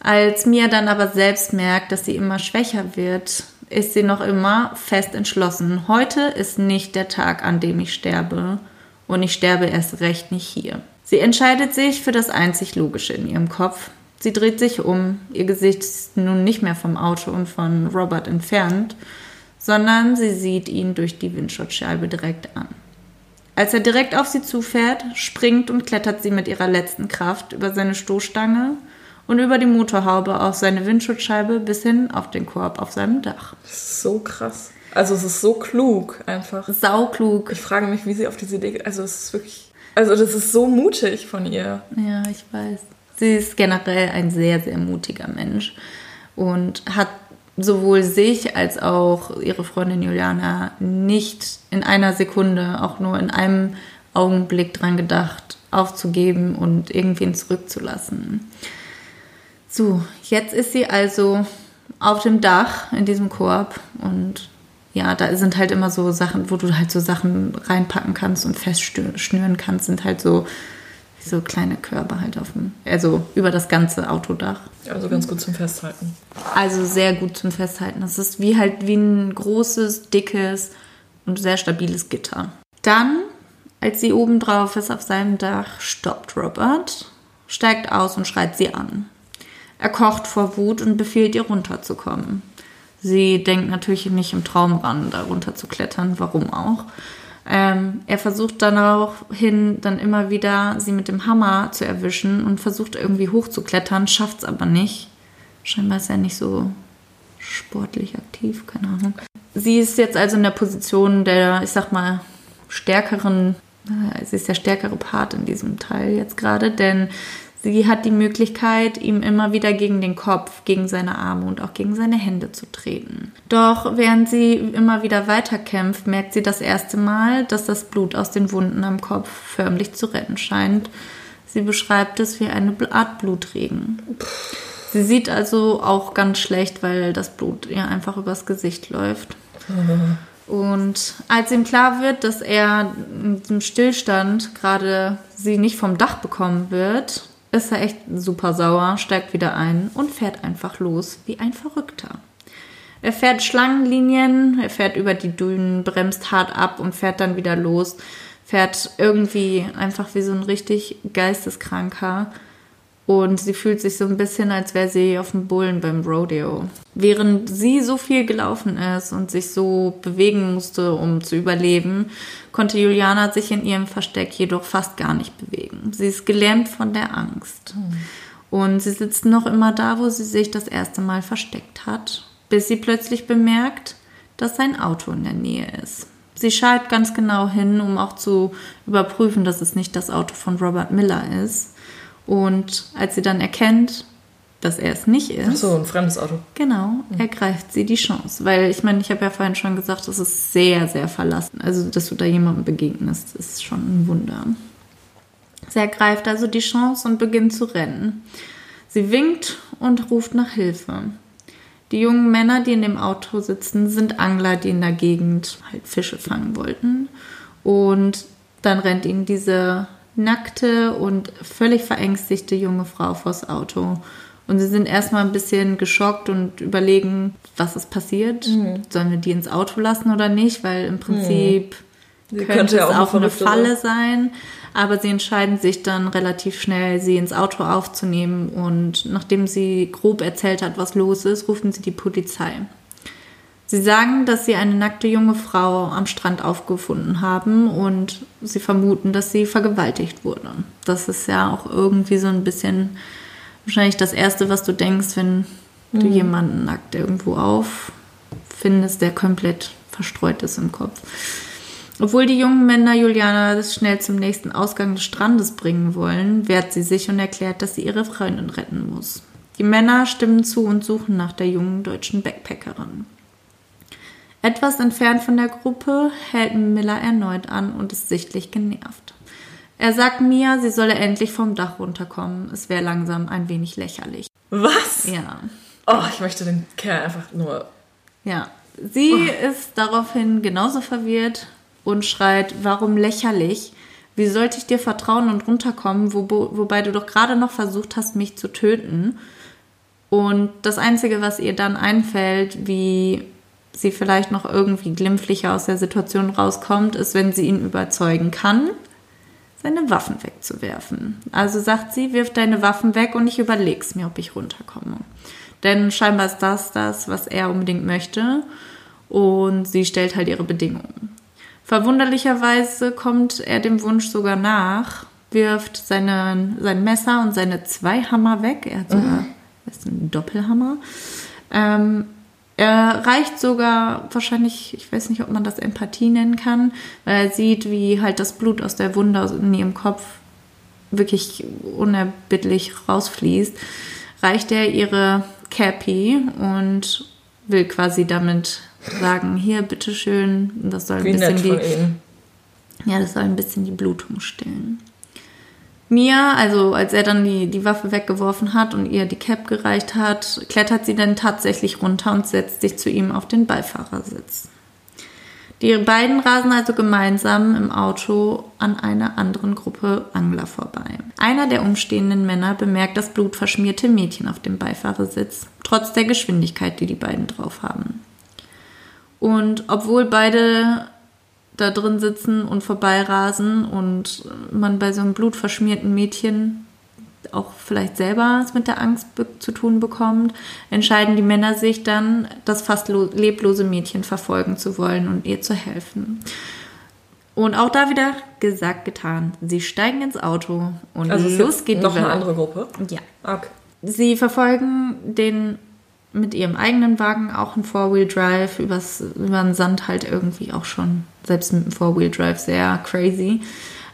Speaker 2: Als Mia dann aber selbst merkt, dass sie immer schwächer wird, ist sie noch immer fest entschlossen. Heute ist nicht der Tag, an dem ich sterbe. Und ich sterbe erst recht nicht hier. Sie entscheidet sich für das einzig Logische in ihrem Kopf. Sie dreht sich um. Ihr Gesicht ist nun nicht mehr vom Auto und von Robert entfernt, sondern sie sieht ihn durch die Windschutzscheibe direkt an. Als er direkt auf sie zufährt, springt und klettert sie mit ihrer letzten Kraft über seine Stoßstange und über die Motorhaube auf seine Windschutzscheibe bis hin auf den Korb auf seinem Dach.
Speaker 1: Das ist so krass. Also es ist so klug einfach.
Speaker 2: Sauklug.
Speaker 1: Ich frage mich, wie sie auf diese Idee... Also es ist wirklich... Also das ist so mutig von ihr.
Speaker 2: Ja, ich weiß. Sie ist generell ein sehr, sehr mutiger Mensch und hat sowohl sich als auch ihre Freundin Juliana nicht in einer Sekunde, auch nur in einem Augenblick dran gedacht, aufzugeben und irgendwen zurückzulassen. So, jetzt ist sie also auf dem Dach in diesem Korb und ja, da sind halt immer so Sachen, wo du halt so Sachen reinpacken kannst und festschnüren kannst, sind halt so so kleine Körbe halt auf dem, also über das ganze Autodach.
Speaker 1: Also ganz gut zum Festhalten.
Speaker 2: Also sehr gut zum Festhalten. Das ist wie halt wie ein großes, dickes und sehr stabiles Gitter. Dann, als sie oben drauf ist auf seinem Dach, stoppt Robert, steigt aus und schreit sie an. Er kocht vor Wut und befiehlt ihr runterzukommen. Sie denkt natürlich nicht im Traum ran, da runter zu klettern, warum auch. Ähm, er versucht dann auch hin, dann immer wieder sie mit dem Hammer zu erwischen und versucht irgendwie hochzuklettern, schafft es aber nicht. Scheinbar ist er nicht so sportlich aktiv, keine Ahnung. Sie ist jetzt also in der Position der, ich sag mal, stärkeren, äh, sie ist der stärkere Part in diesem Teil jetzt gerade, denn sie hat die Möglichkeit, ihm immer wieder gegen den Kopf, gegen seine Arme und auch gegen seine Hände zu treten. Doch während sie immer wieder weiterkämpft, merkt sie das erste Mal, dass das Blut aus den Wunden am Kopf förmlich zu rennen scheint. Sie beschreibt es wie eine Art Blutregen. Sie sieht also auch ganz schlecht, weil das Blut ihr einfach übers Gesicht läuft. Und als ihm klar wird, dass er in diesem Stillstand gerade sie nicht vom Dach bekommen wird, ist er echt super sauer, steigt wieder ein und fährt einfach los wie ein Verrückter. Er fährt Schlangenlinien, er fährt über die Dünen, bremst hart ab und fährt dann wieder los, fährt irgendwie einfach wie so ein richtig geisteskranker. Und sie fühlt sich so ein bisschen, als wäre sie auf dem Bullen beim Rodeo. Während sie so viel gelaufen ist und sich so bewegen musste, um zu überleben, konnte Juliana sich in ihrem Versteck jedoch fast gar nicht bewegen. Sie ist gelähmt von der Angst. Mhm. Und sie sitzt noch immer da, wo sie sich das erste Mal versteckt hat, bis sie plötzlich bemerkt, dass sein Auto in der Nähe ist. Sie schaut ganz genau hin, um auch zu überprüfen, dass es nicht das Auto von Robert Miller ist. Und als sie dann erkennt, dass er es nicht ist. Ach
Speaker 1: so, ein fremdes Auto.
Speaker 2: Genau, mhm. ergreift sie die Chance. Weil ich meine, ich habe ja vorhin schon gesagt, das ist sehr, sehr verlassen. Also, dass du da jemandem begegnest, ist schon ein Wunder. Sie ergreift also die Chance und beginnt zu rennen. Sie winkt und ruft nach Hilfe. Die jungen Männer, die in dem Auto sitzen, sind Angler, die in der Gegend halt Fische fangen wollten. Und dann rennt ihnen diese nackte und völlig verängstigte junge Frau vors Auto. Und sie sind erstmal ein bisschen geschockt und überlegen, was ist passiert. Mhm. Sollen wir die ins Auto lassen oder nicht? Weil im Prinzip mhm. könnte, könnte es auch eine Falle sein. Aber sie entscheiden sich dann relativ schnell, sie ins Auto aufzunehmen. Und nachdem sie grob erzählt hat, was los ist, rufen sie die Polizei. Sie sagen, dass sie eine nackte junge Frau am Strand aufgefunden haben und sie vermuten, dass sie vergewaltigt wurde. Das ist ja auch irgendwie so ein bisschen wahrscheinlich das Erste, was du denkst, wenn mhm. du jemanden nackt irgendwo auffindest, der komplett verstreut ist im Kopf. Obwohl die jungen Männer Juliana schnell zum nächsten Ausgang des Strandes bringen wollen, wehrt sie sich und erklärt, dass sie ihre Freundin retten muss. Die Männer stimmen zu und suchen nach der jungen deutschen Backpackerin. Etwas entfernt von der Gruppe hält Miller erneut an und ist sichtlich genervt. Er sagt Mia, sie solle endlich vom Dach runterkommen. Es wäre langsam ein wenig lächerlich.
Speaker 1: Was?
Speaker 2: Ja.
Speaker 1: Oh, ich möchte den Kerl einfach nur.
Speaker 2: Ja. Sie oh. ist daraufhin genauso verwirrt und schreit, warum lächerlich? Wie sollte ich dir vertrauen und runterkommen, wo, wobei du doch gerade noch versucht hast, mich zu töten? Und das Einzige, was ihr dann einfällt, wie sie vielleicht noch irgendwie glimpflicher aus der Situation rauskommt, ist, wenn sie ihn überzeugen kann, seine Waffen wegzuwerfen. Also sagt sie, wirf deine Waffen weg und ich überleg's mir, ob ich runterkomme. Denn scheinbar ist das das, was er unbedingt möchte. Und sie stellt halt ihre Bedingungen. Verwunderlicherweise kommt er dem Wunsch sogar nach, wirft seine, sein Messer und seine zwei Hammer weg. Er hat sogar mhm. das ist ein Doppelhammer. Ähm, er reicht sogar wahrscheinlich, ich weiß nicht, ob man das Empathie nennen kann, weil er sieht, wie halt das Blut aus der Wunde in ihrem Kopf wirklich unerbittlich rausfließt, reicht er ihre Cappy und will quasi damit sagen, hier, bitteschön, das soll ein wie bisschen die, ja, das soll ein bisschen die Blutung stillen. Mia, also als er dann die, die Waffe weggeworfen hat und ihr die Cap gereicht hat, klettert sie dann tatsächlich runter und setzt sich zu ihm auf den Beifahrersitz. Die beiden rasen also gemeinsam im Auto an einer anderen Gruppe Angler vorbei. Einer der umstehenden Männer bemerkt das blutverschmierte Mädchen auf dem Beifahrersitz, trotz der Geschwindigkeit, die die beiden drauf haben. Und obwohl beide da drin sitzen und vorbeirasen und man bei so einem blutverschmierten Mädchen auch vielleicht selber mit der Angst zu tun bekommt, entscheiden die Männer sich dann, das fast leblose Mädchen verfolgen zu wollen und ihr zu helfen. Und auch da wieder gesagt, getan. Sie steigen ins Auto und also los geht
Speaker 1: noch eine andere Gruppe.
Speaker 2: Ja. Okay. Sie verfolgen den mit ihrem eigenen Wagen auch ein Four-Wheel-Drive übers, über den Sand halt irgendwie auch schon, selbst mit dem Four-Wheel-Drive, sehr crazy.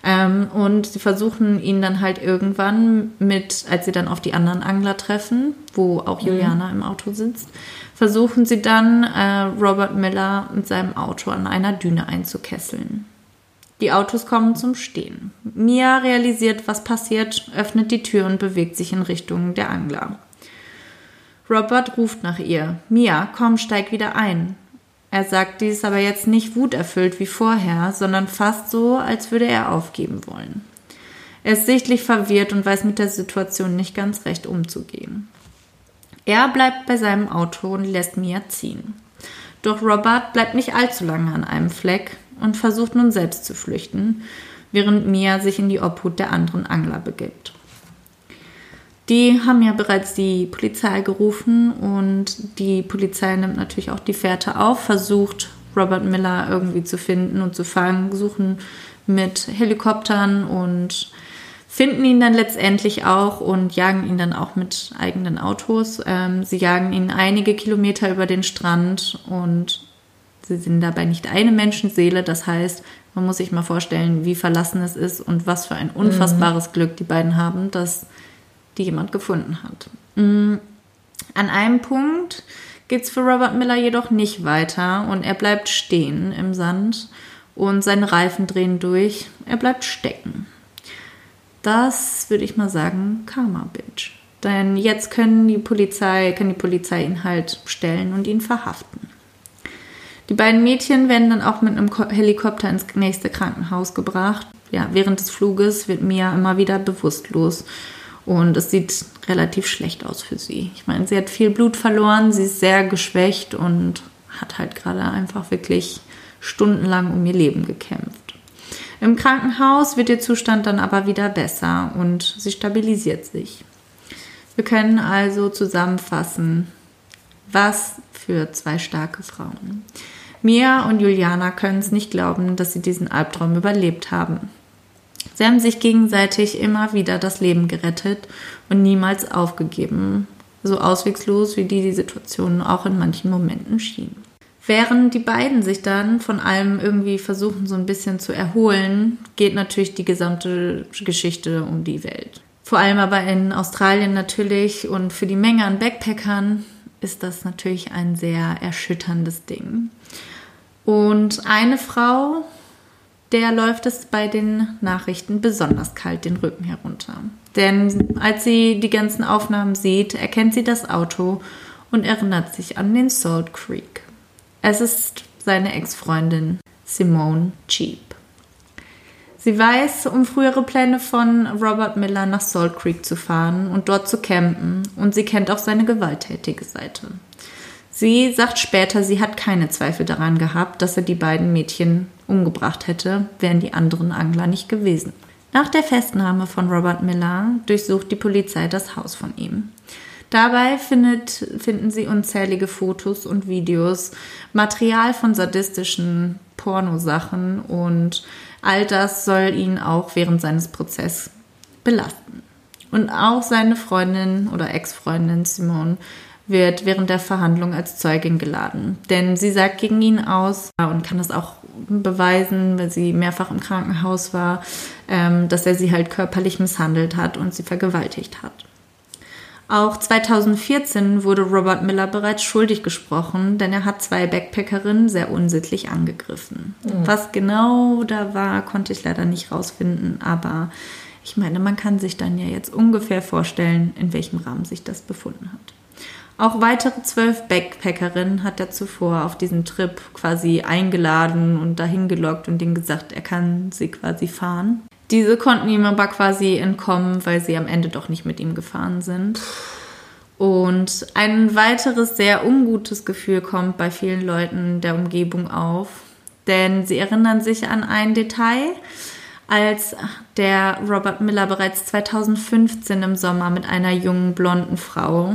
Speaker 2: Ähm, und sie versuchen ihn dann halt irgendwann mit, als sie dann auf die anderen Angler treffen, wo auch mhm. Juliana mhm. im Auto sitzt, versuchen sie dann äh, Robert Miller mit seinem Auto an einer Düne einzukesseln. Die Autos kommen zum Stehen. Mia realisiert, was passiert, öffnet die Tür und bewegt sich in Richtung der Angler. Robert ruft nach ihr. Mia, komm, steig wieder ein. Er sagt dies aber jetzt nicht wuterfüllt wie vorher, sondern fast so, als würde er aufgeben wollen. Er ist sichtlich verwirrt und weiß mit der Situation nicht ganz recht umzugehen. Er bleibt bei seinem Auto und lässt Mia ziehen. Doch Robert bleibt nicht allzu lange an einem Fleck und versucht nun selbst zu flüchten, während Mia sich in die Obhut der anderen Angler begibt. Die haben ja bereits die Polizei gerufen und die Polizei nimmt natürlich auch die Fährte auf, versucht Robert Miller irgendwie zu finden und zu fangen, suchen mit Helikoptern und finden ihn dann letztendlich auch und jagen ihn dann auch mit eigenen Autos. Ähm, sie jagen ihn einige Kilometer über den Strand und sie sind dabei nicht eine Menschenseele. Das heißt, man muss sich mal vorstellen, wie verlassen es ist und was für ein unfassbares mhm. Glück die beiden haben, dass die jemand gefunden hat. Mm, an einem Punkt geht es für Robert Miller jedoch nicht weiter und er bleibt stehen im Sand und seine Reifen drehen durch. Er bleibt stecken. Das würde ich mal sagen, Karma Bitch. Denn jetzt können die Polizei, kann die Polizei ihn halt stellen und ihn verhaften. Die beiden Mädchen werden dann auch mit einem Helikopter ins nächste Krankenhaus gebracht. Ja, während des Fluges wird Mia immer wieder bewusstlos und es sieht relativ schlecht aus für sie. Ich meine, sie hat viel Blut verloren, sie ist sehr geschwächt und hat halt gerade einfach wirklich stundenlang um ihr Leben gekämpft. Im Krankenhaus wird ihr Zustand dann aber wieder besser und sie stabilisiert sich. Wir können also zusammenfassen, was für zwei starke Frauen. Mia und Juliana können es nicht glauben, dass sie diesen Albtraum überlebt haben. Sie haben sich gegenseitig immer wieder das Leben gerettet und niemals aufgegeben, so auswegslos wie die die Situation auch in manchen Momenten schien. Während die beiden sich dann von allem irgendwie versuchen, so ein bisschen zu erholen, geht natürlich die gesamte Geschichte um die Welt. Vor allem aber in Australien natürlich und für die Menge an Backpackern ist das natürlich ein sehr erschütterndes Ding. Und eine Frau, der läuft es bei den Nachrichten besonders kalt den Rücken herunter. Denn als sie die ganzen Aufnahmen sieht, erkennt sie das Auto und erinnert sich an den Salt Creek. Es ist seine Ex-Freundin Simone Cheap. Sie weiß um frühere Pläne von Robert Miller nach Salt Creek zu fahren und dort zu campen und sie kennt auch seine gewalttätige Seite. Sie sagt später, sie hat keine Zweifel daran gehabt, dass er die beiden Mädchen umgebracht hätte, wären die anderen Angler nicht gewesen. Nach der Festnahme von Robert Miller durchsucht die Polizei das Haus von ihm. Dabei findet, finden sie unzählige Fotos und Videos, Material von sadistischen Pornosachen und all das soll ihn auch während seines Prozesses belasten. Und auch seine Freundin oder Ex-Freundin Simone wird während der Verhandlung als Zeugin geladen. Denn sie sagt gegen ihn aus und kann das auch beweisen, weil sie mehrfach im Krankenhaus war, ähm, dass er sie halt körperlich misshandelt hat und sie vergewaltigt hat. Auch 2014 wurde Robert Miller bereits schuldig gesprochen, denn er hat zwei Backpackerinnen sehr unsittlich angegriffen. Mhm. Was genau da war, konnte ich leider nicht rausfinden, aber ich meine, man kann sich dann ja jetzt ungefähr vorstellen, in welchem Rahmen sich das befunden hat. Auch weitere zwölf Backpackerinnen hat er zuvor auf diesen Trip quasi eingeladen und dahin gelockt und denen gesagt, er kann sie quasi fahren. Diese konnten ihm aber quasi entkommen, weil sie am Ende doch nicht mit ihm gefahren sind. Und ein weiteres sehr ungutes Gefühl kommt bei vielen Leuten der Umgebung auf, denn sie erinnern sich an ein Detail, als der Robert Miller bereits 2015 im Sommer mit einer jungen blonden Frau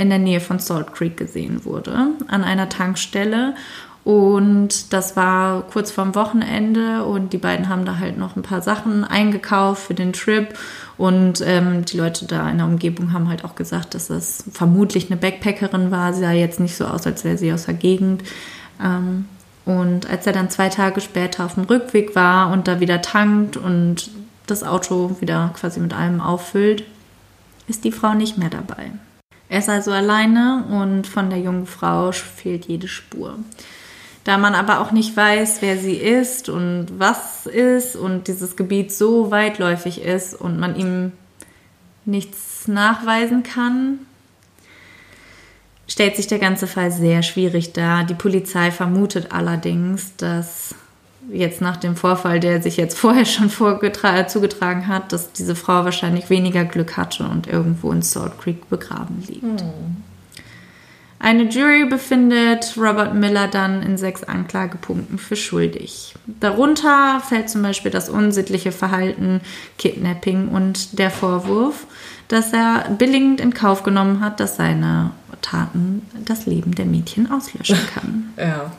Speaker 2: in der Nähe von Salt Creek gesehen wurde, an einer Tankstelle. Und das war kurz vorm Wochenende und die beiden haben da halt noch ein paar Sachen eingekauft für den Trip. Und ähm, die Leute da in der Umgebung haben halt auch gesagt, dass das vermutlich eine Backpackerin war. Sie sah jetzt nicht so aus, als wäre sie aus der Gegend. Ähm, und als er dann zwei Tage später auf dem Rückweg war und da wieder tankt und das Auto wieder quasi mit allem auffüllt, ist die Frau nicht mehr dabei. Er ist also alleine und von der jungen Frau fehlt jede Spur. Da man aber auch nicht weiß, wer sie ist und was ist und dieses Gebiet so weitläufig ist und man ihm nichts nachweisen kann, stellt sich der ganze Fall sehr schwierig dar. Die Polizei vermutet allerdings, dass jetzt nach dem Vorfall, der sich jetzt vorher schon zugetragen hat, dass diese Frau wahrscheinlich weniger Glück hatte und irgendwo in Salt Creek begraben liegt. Hm. Eine Jury befindet Robert Miller dann in sechs Anklagepunkten für schuldig. Darunter fällt zum Beispiel das unsittliche Verhalten, Kidnapping und der Vorwurf, dass er billigend in Kauf genommen hat, dass seine Taten das Leben der Mädchen auslöschen kann.
Speaker 1: Ja,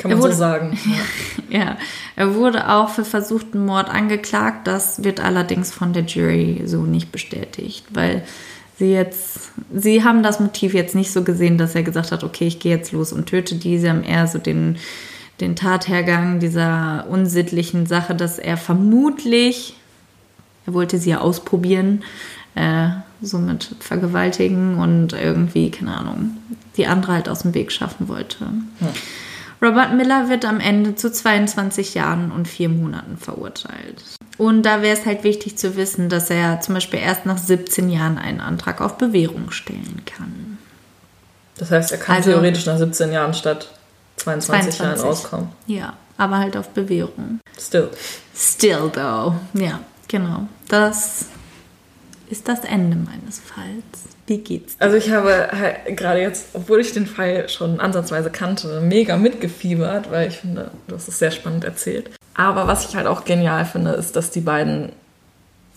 Speaker 1: kann man
Speaker 2: wurde,
Speaker 1: so sagen.
Speaker 2: Ja. er wurde auch für versuchten Mord angeklagt. Das wird allerdings von der Jury so nicht bestätigt, weil sie jetzt, sie haben das Motiv jetzt nicht so gesehen, dass er gesagt hat, okay, ich gehe jetzt los und töte die. Sie haben eher so den, den Tathergang dieser unsittlichen Sache, dass er vermutlich, er wollte sie ja ausprobieren, äh, somit vergewaltigen und irgendwie, keine Ahnung, die andere halt aus dem Weg schaffen wollte. Ja. Robert Miller wird am Ende zu 22 Jahren und vier Monaten verurteilt. Und da wäre es halt wichtig zu wissen, dass er zum Beispiel erst nach 17 Jahren einen Antrag auf Bewährung stellen kann.
Speaker 1: Das heißt, er kann also, theoretisch nach 17 Jahren statt 22, 22 Jahren rauskommen.
Speaker 2: Ja, aber halt auf Bewährung.
Speaker 1: Still.
Speaker 2: Still, though. Ja, genau. Das ist das Ende meines Falls. Wie geht's?
Speaker 1: Dir? Also ich habe halt gerade jetzt, obwohl ich den Fall schon ansatzweise kannte, mega mitgefiebert, weil ich finde, hast es sehr spannend erzählt. Aber was ich halt auch genial finde, ist, dass die beiden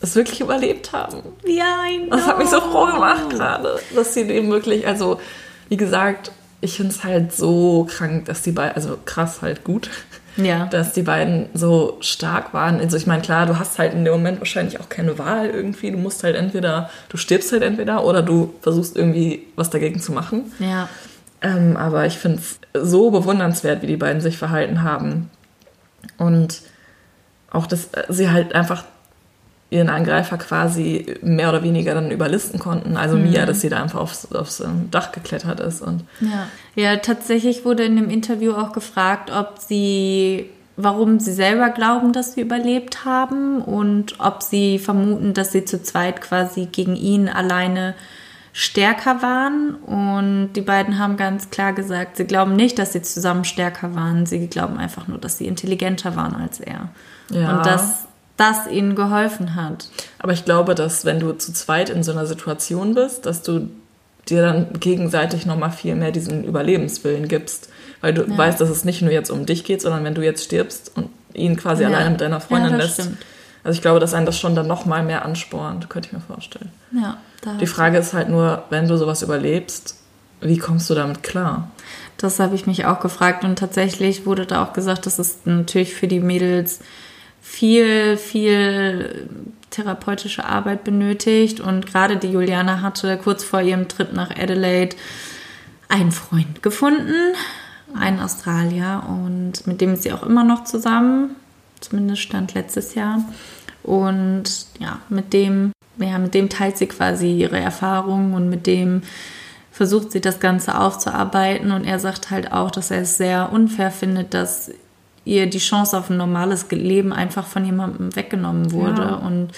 Speaker 1: es wirklich überlebt haben.
Speaker 2: Ja, I
Speaker 1: know. Das hat mich so froh gemacht gerade, dass sie dem wirklich, also wie gesagt, ich finde es halt so krank, dass die beiden, also krass halt gut,
Speaker 2: ja.
Speaker 1: dass die beiden so stark waren. Also ich meine, klar, du hast halt in dem Moment wahrscheinlich auch keine Wahl irgendwie. Du musst halt entweder, du stirbst halt entweder oder du versuchst irgendwie was dagegen zu machen.
Speaker 2: Ja.
Speaker 1: Ähm, aber ich finde es so bewundernswert, wie die beiden sich verhalten haben. Und auch, dass sie halt einfach ihren Angreifer quasi mehr oder weniger dann überlisten konnten. Also mhm. Mia, dass sie da einfach aufs, aufs ähm, Dach geklettert ist. Und
Speaker 2: ja. ja, tatsächlich wurde in dem Interview auch gefragt, ob sie, warum sie selber glauben, dass sie überlebt haben und ob sie vermuten, dass sie zu zweit quasi gegen ihn alleine stärker waren. Und die beiden haben ganz klar gesagt, sie glauben nicht, dass sie zusammen stärker waren. Sie glauben einfach nur, dass sie intelligenter waren als er. Ja. Und das das ihnen geholfen hat.
Speaker 1: Aber ich glaube, dass wenn du zu zweit in so einer Situation bist, dass du dir dann gegenseitig nochmal viel mehr diesen Überlebenswillen gibst. Weil du ja. weißt, dass es nicht nur jetzt um dich geht, sondern wenn du jetzt stirbst und ihn quasi ja. alleine mit deiner Freundin ja, lässt. Stimmt. Also ich glaube, dass einen das schon dann nochmal mehr anspornt, könnte ich mir vorstellen.
Speaker 2: Ja,
Speaker 1: Die Frage ist halt nur, wenn du sowas überlebst, wie kommst du damit klar?
Speaker 2: Das habe ich mich auch gefragt und tatsächlich wurde da auch gesagt, dass es natürlich für die Mädels viel, viel therapeutische Arbeit benötigt. Und gerade die Juliana hatte kurz vor ihrem Trip nach Adelaide einen Freund gefunden, einen Australier, und mit dem ist sie auch immer noch zusammen, zumindest stand letztes Jahr. Und ja, mit dem, ja, mit dem teilt sie quasi ihre Erfahrungen und mit dem versucht sie das Ganze aufzuarbeiten. Und er sagt halt auch, dass er es sehr unfair findet, dass ihr die Chance auf ein normales Leben einfach von jemandem weggenommen wurde. Ja. Und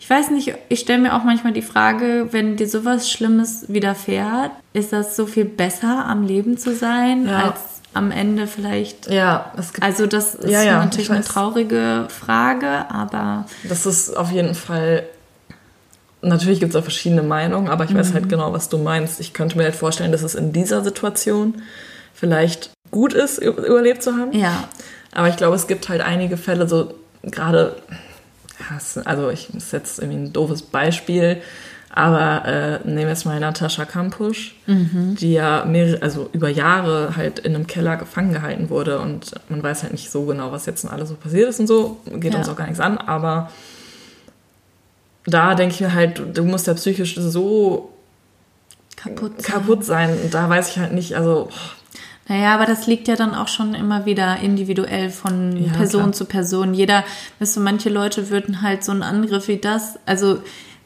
Speaker 2: ich weiß nicht, ich stelle mir auch manchmal die Frage, wenn dir sowas Schlimmes widerfährt, ist das so viel besser am Leben zu sein, ja. als am Ende vielleicht.
Speaker 1: Ja, es
Speaker 2: gibt, also das ist ja, natürlich eine traurige Frage, aber.
Speaker 1: Das ist auf jeden Fall. Natürlich gibt es auch verschiedene Meinungen, aber ich mhm. weiß halt genau, was du meinst. Ich könnte mir halt vorstellen, dass es in dieser Situation vielleicht gut ist, überlebt zu haben.
Speaker 2: Ja.
Speaker 1: Aber ich glaube, es gibt halt einige Fälle, so gerade, also ich ist jetzt irgendwie ein doofes Beispiel, aber äh, nehmen wir jetzt mal Natascha Kampusch, mhm. die ja mehrere, also über Jahre halt in einem Keller gefangen gehalten wurde und man weiß halt nicht so genau, was jetzt alles so passiert ist und so, geht ja. uns auch gar nichts an, aber da denke ich mir halt, du musst ja psychisch so kaputt sein. kaputt sein. Und da weiß ich halt nicht, also
Speaker 2: naja, aber das liegt ja dann auch schon immer wieder individuell von ja, Person klar. zu Person. Jeder, weißt du, manche Leute würden halt so einen Angriff wie das, also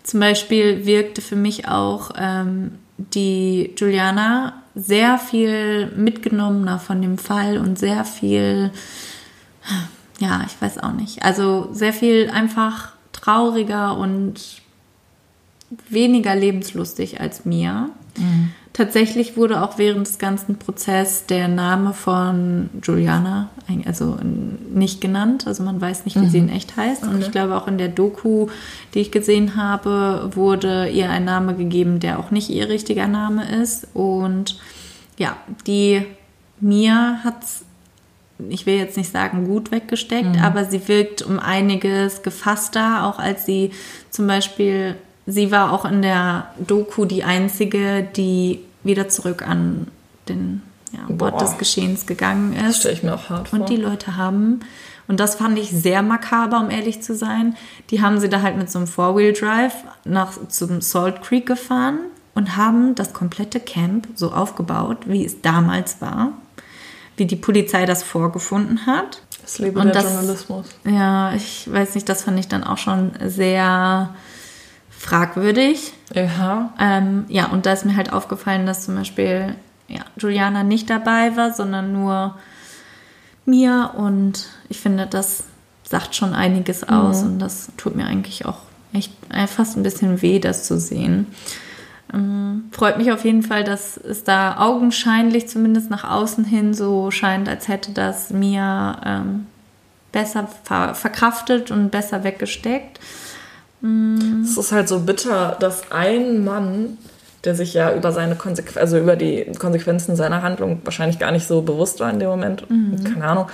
Speaker 2: zum Beispiel wirkte für mich auch ähm, die Juliana sehr viel mitgenommener von dem Fall und sehr viel, ja, ich weiß auch nicht, also sehr viel einfach trauriger und weniger lebenslustig als mir. Mhm. Tatsächlich wurde auch während des ganzen Prozesses der Name von Juliana also nicht genannt. Also man weiß nicht, wie mhm. sie in echt heißt. Okay. Und ich glaube auch in der Doku, die ich gesehen habe, wurde ihr ein Name gegeben, der auch nicht ihr richtiger Name ist. Und ja, die Mia hat's, ich will jetzt nicht sagen gut weggesteckt,
Speaker 1: Mhm.
Speaker 2: aber sie wirkt um einiges gefasster, auch als sie zum Beispiel, sie war auch in der Doku die einzige, die wieder zurück an den ja, Ort des Geschehens gegangen
Speaker 1: Das
Speaker 2: ist.
Speaker 1: stelle ich mir auch hart vor.
Speaker 2: Und die Leute haben, und das fand ich sehr makaber, um ehrlich zu sein, die haben sie da halt mit so einem Four-Wheel-Drive nach zum Salt Creek gefahren und haben das komplette Camp so aufgebaut, wie es damals war, wie die Polizei das vorgefunden hat.
Speaker 1: das lebe
Speaker 2: und
Speaker 1: der
Speaker 2: das-
Speaker 1: Journalismus.
Speaker 2: Ja, ich weiß nicht, das fand ich dann auch schon sehr fragwürdig.
Speaker 1: Ja.
Speaker 2: Ähm, ja, und da ist mir halt aufgefallen, dass zum Beispiel ja, Juliana nicht dabei war, sondern nur Mia. Und ich finde, das sagt schon einiges aus. Und das tut mir eigentlich auch echt äh, fast ein bisschen weh, das zu sehen. Ähm, freut mich auf jeden Fall, dass es da augenscheinlich zumindest nach außen hin so scheint, als hätte das Mia ähm, besser ver verkraftet und besser weggesteckt.
Speaker 1: Es ist halt so bitter, dass ein Mann, der sich ja über seine Konsequ also über die Konsequenzen seiner Handlung wahrscheinlich gar nicht so bewusst war in dem Moment, keine Ahnung,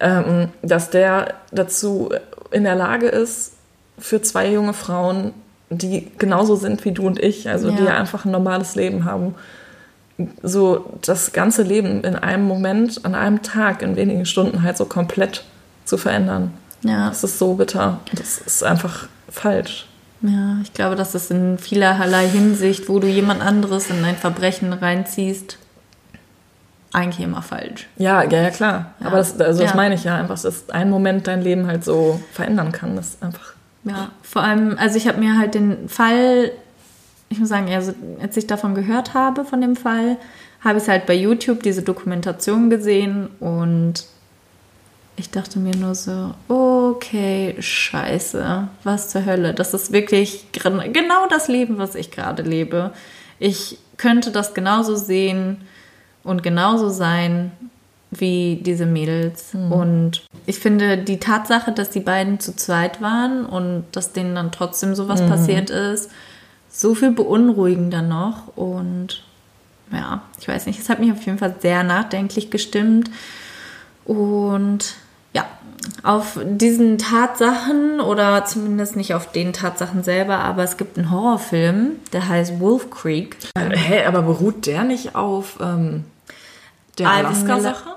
Speaker 1: ähm, dass der dazu in der Lage ist, für zwei junge Frauen, die genauso sind wie du und ich, also die
Speaker 2: Ja.
Speaker 1: einfach ein normales Leben haben, so das ganze Leben in einem Moment, an einem Tag, in wenigen Stunden halt so komplett zu verändern.
Speaker 2: Ja,
Speaker 1: Das ist so bitter. Das ist einfach falsch.
Speaker 2: Ja, ich glaube, das ist in vielerlei Hinsicht, wo du jemand anderes in ein Verbrechen reinziehst, eigentlich immer falsch.
Speaker 1: Ja, ja, ja, klar.
Speaker 2: Ja.
Speaker 1: Aber das, also das
Speaker 2: Ja.
Speaker 1: meine ich ja einfach, dass ein Moment dein Leben halt so verändern kann. Das ist einfach.
Speaker 2: Ja, vor allem, also ich habe mir halt den Fall, ich muss sagen, also als ich davon gehört habe, von dem Fall, habe ich halt bei YouTube diese Dokumentation gesehen und ich dachte mir nur so, okay, scheiße, was zur Hölle. Das ist wirklich genau das Leben, was ich gerade lebe. Ich könnte das genauso sehen und genauso sein wie diese Mädels. Und ich finde die Tatsache, dass die beiden zu zweit waren und dass denen dann trotzdem sowas passiert ist, so viel beunruhigender noch. Und ja, ich weiß nicht, es hat mich auf jeden Fall sehr nachdenklich gestimmt. Und auf diesen Tatsachen oder zumindest nicht auf den Tatsachen selber, aber es gibt einen Horrorfilm, der heißt Wolf Creek.
Speaker 1: Hä, aber beruht der nicht auf ähm, der Alaska-Sache?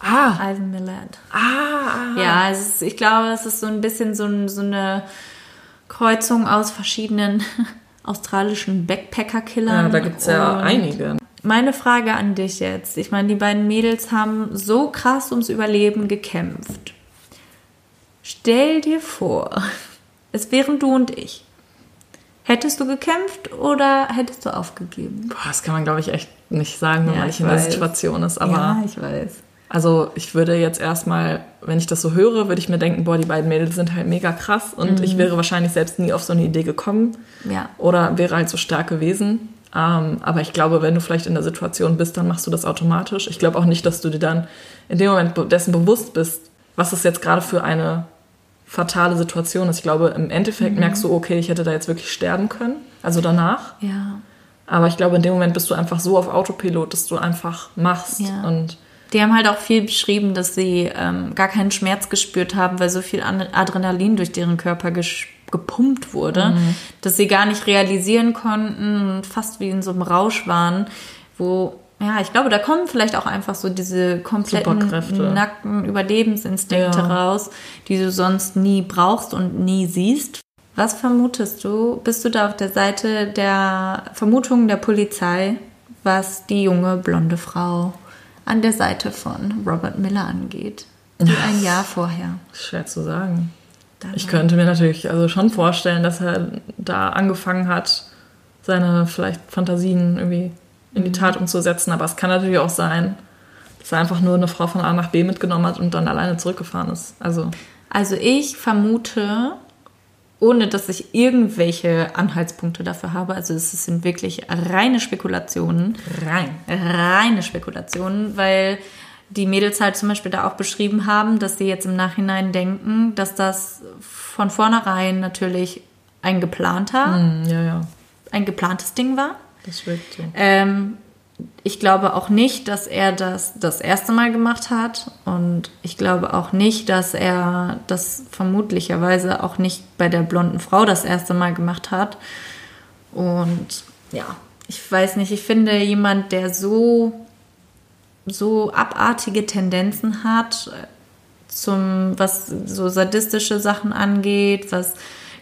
Speaker 1: Ah,
Speaker 2: Ivan Millard.
Speaker 1: ah, ah.
Speaker 2: Ja, ist, ich glaube, es ist so ein bisschen so, ein, so eine Kreuzung aus verschiedenen australischen Backpacker-Killern.
Speaker 1: ja da gibt es ja einige.
Speaker 2: Meine Frage an dich jetzt. Ich meine, die beiden Mädels haben so krass ums Überleben gekämpft. Stell dir vor, es wären du und ich. Hättest du gekämpft oder hättest du aufgegeben?
Speaker 1: Boah, das kann man, glaube ich, echt nicht sagen, wenn
Speaker 2: Ja,
Speaker 1: man
Speaker 2: ich
Speaker 1: nicht in der. Situation ist. Aber
Speaker 2: ja, ich weiß.
Speaker 1: Also ich würde jetzt erstmal, wenn ich das so höre, würde ich mir denken, boah, die beiden Mädels sind halt mega krass und
Speaker 2: Mhm.
Speaker 1: ich wäre wahrscheinlich selbst nie auf so eine Idee gekommen
Speaker 2: Ja.
Speaker 1: oder wäre halt so stark gewesen. Ähm, aber ich glaube, wenn du vielleicht in der Situation bist, dann machst du das automatisch. Ich glaube auch nicht, dass du dir dann in dem Moment dessen bewusst bist, was es jetzt gerade für eine fatale Situation ist. Ich glaube, im
Speaker 2: Mhm.
Speaker 1: Endeffekt merkst du, okay, ich hätte da jetzt wirklich sterben können, also danach.
Speaker 2: Ja.
Speaker 1: Aber ich glaube, in dem Moment bist du einfach so auf Autopilot, dass du einfach machst
Speaker 2: Ja.
Speaker 1: und
Speaker 2: Die haben halt auch viel beschrieben, dass sie ähm, gar keinen Schmerz gespürt haben, weil so viel Adrenalin durch deren Körper gepumpt wurde, dass sie gar nicht realisieren konnten und fast wie in so einem Rausch wo, ja, ich glaube, da kommen vielleicht auch einfach so diese kompletten nackten Überlebensinstinkte
Speaker 1: Ja.
Speaker 2: raus, die du sonst nie brauchst und nie siehst. Was vermutest du? Bist du da auf der Seite der Vermutungen der Polizei, was die junge blonde Frau an der Seite von Robert Miller angeht? Die ein Jahr vorher.
Speaker 1: schwer zu sagen.
Speaker 2: da
Speaker 1: Ich könnte mir natürlich also schon vorstellen, dass er da angefangen hat, seine vielleicht Fantasien irgendwie in die
Speaker 2: Mhm.
Speaker 1: Tat umzusetzen. Aber es kann natürlich auch sein, dass er einfach nur eine Frau von A nach B mitgenommen hat und dann alleine zurückgefahren ist. Also
Speaker 2: Also ich vermute, ohne dass ich irgendwelche Anhaltspunkte dafür habe, also es sind wirklich reine Spekulationen,
Speaker 1: rein.
Speaker 2: reine Spekulationen, weil die Mädels halt zum Beispiel da auch beschrieben haben, dass sie jetzt im Nachhinein denken, dass das von vornherein natürlich ein geplanter,
Speaker 1: Hm, ja, ja,
Speaker 2: ein geplantes Ding war.
Speaker 1: das wirkt so.
Speaker 2: Ähm, ich glaube auch nicht, dass er das das erste Mal gemacht hat. Und ich glaube auch nicht, dass er das vermutlicherweise auch nicht bei der blonden Frau das erste Mal gemacht hat. Und ja, ich weiß nicht, ich finde jemand, der so, so abartige Tendenzen hat, zum, was so sadistische Sachen angeht, was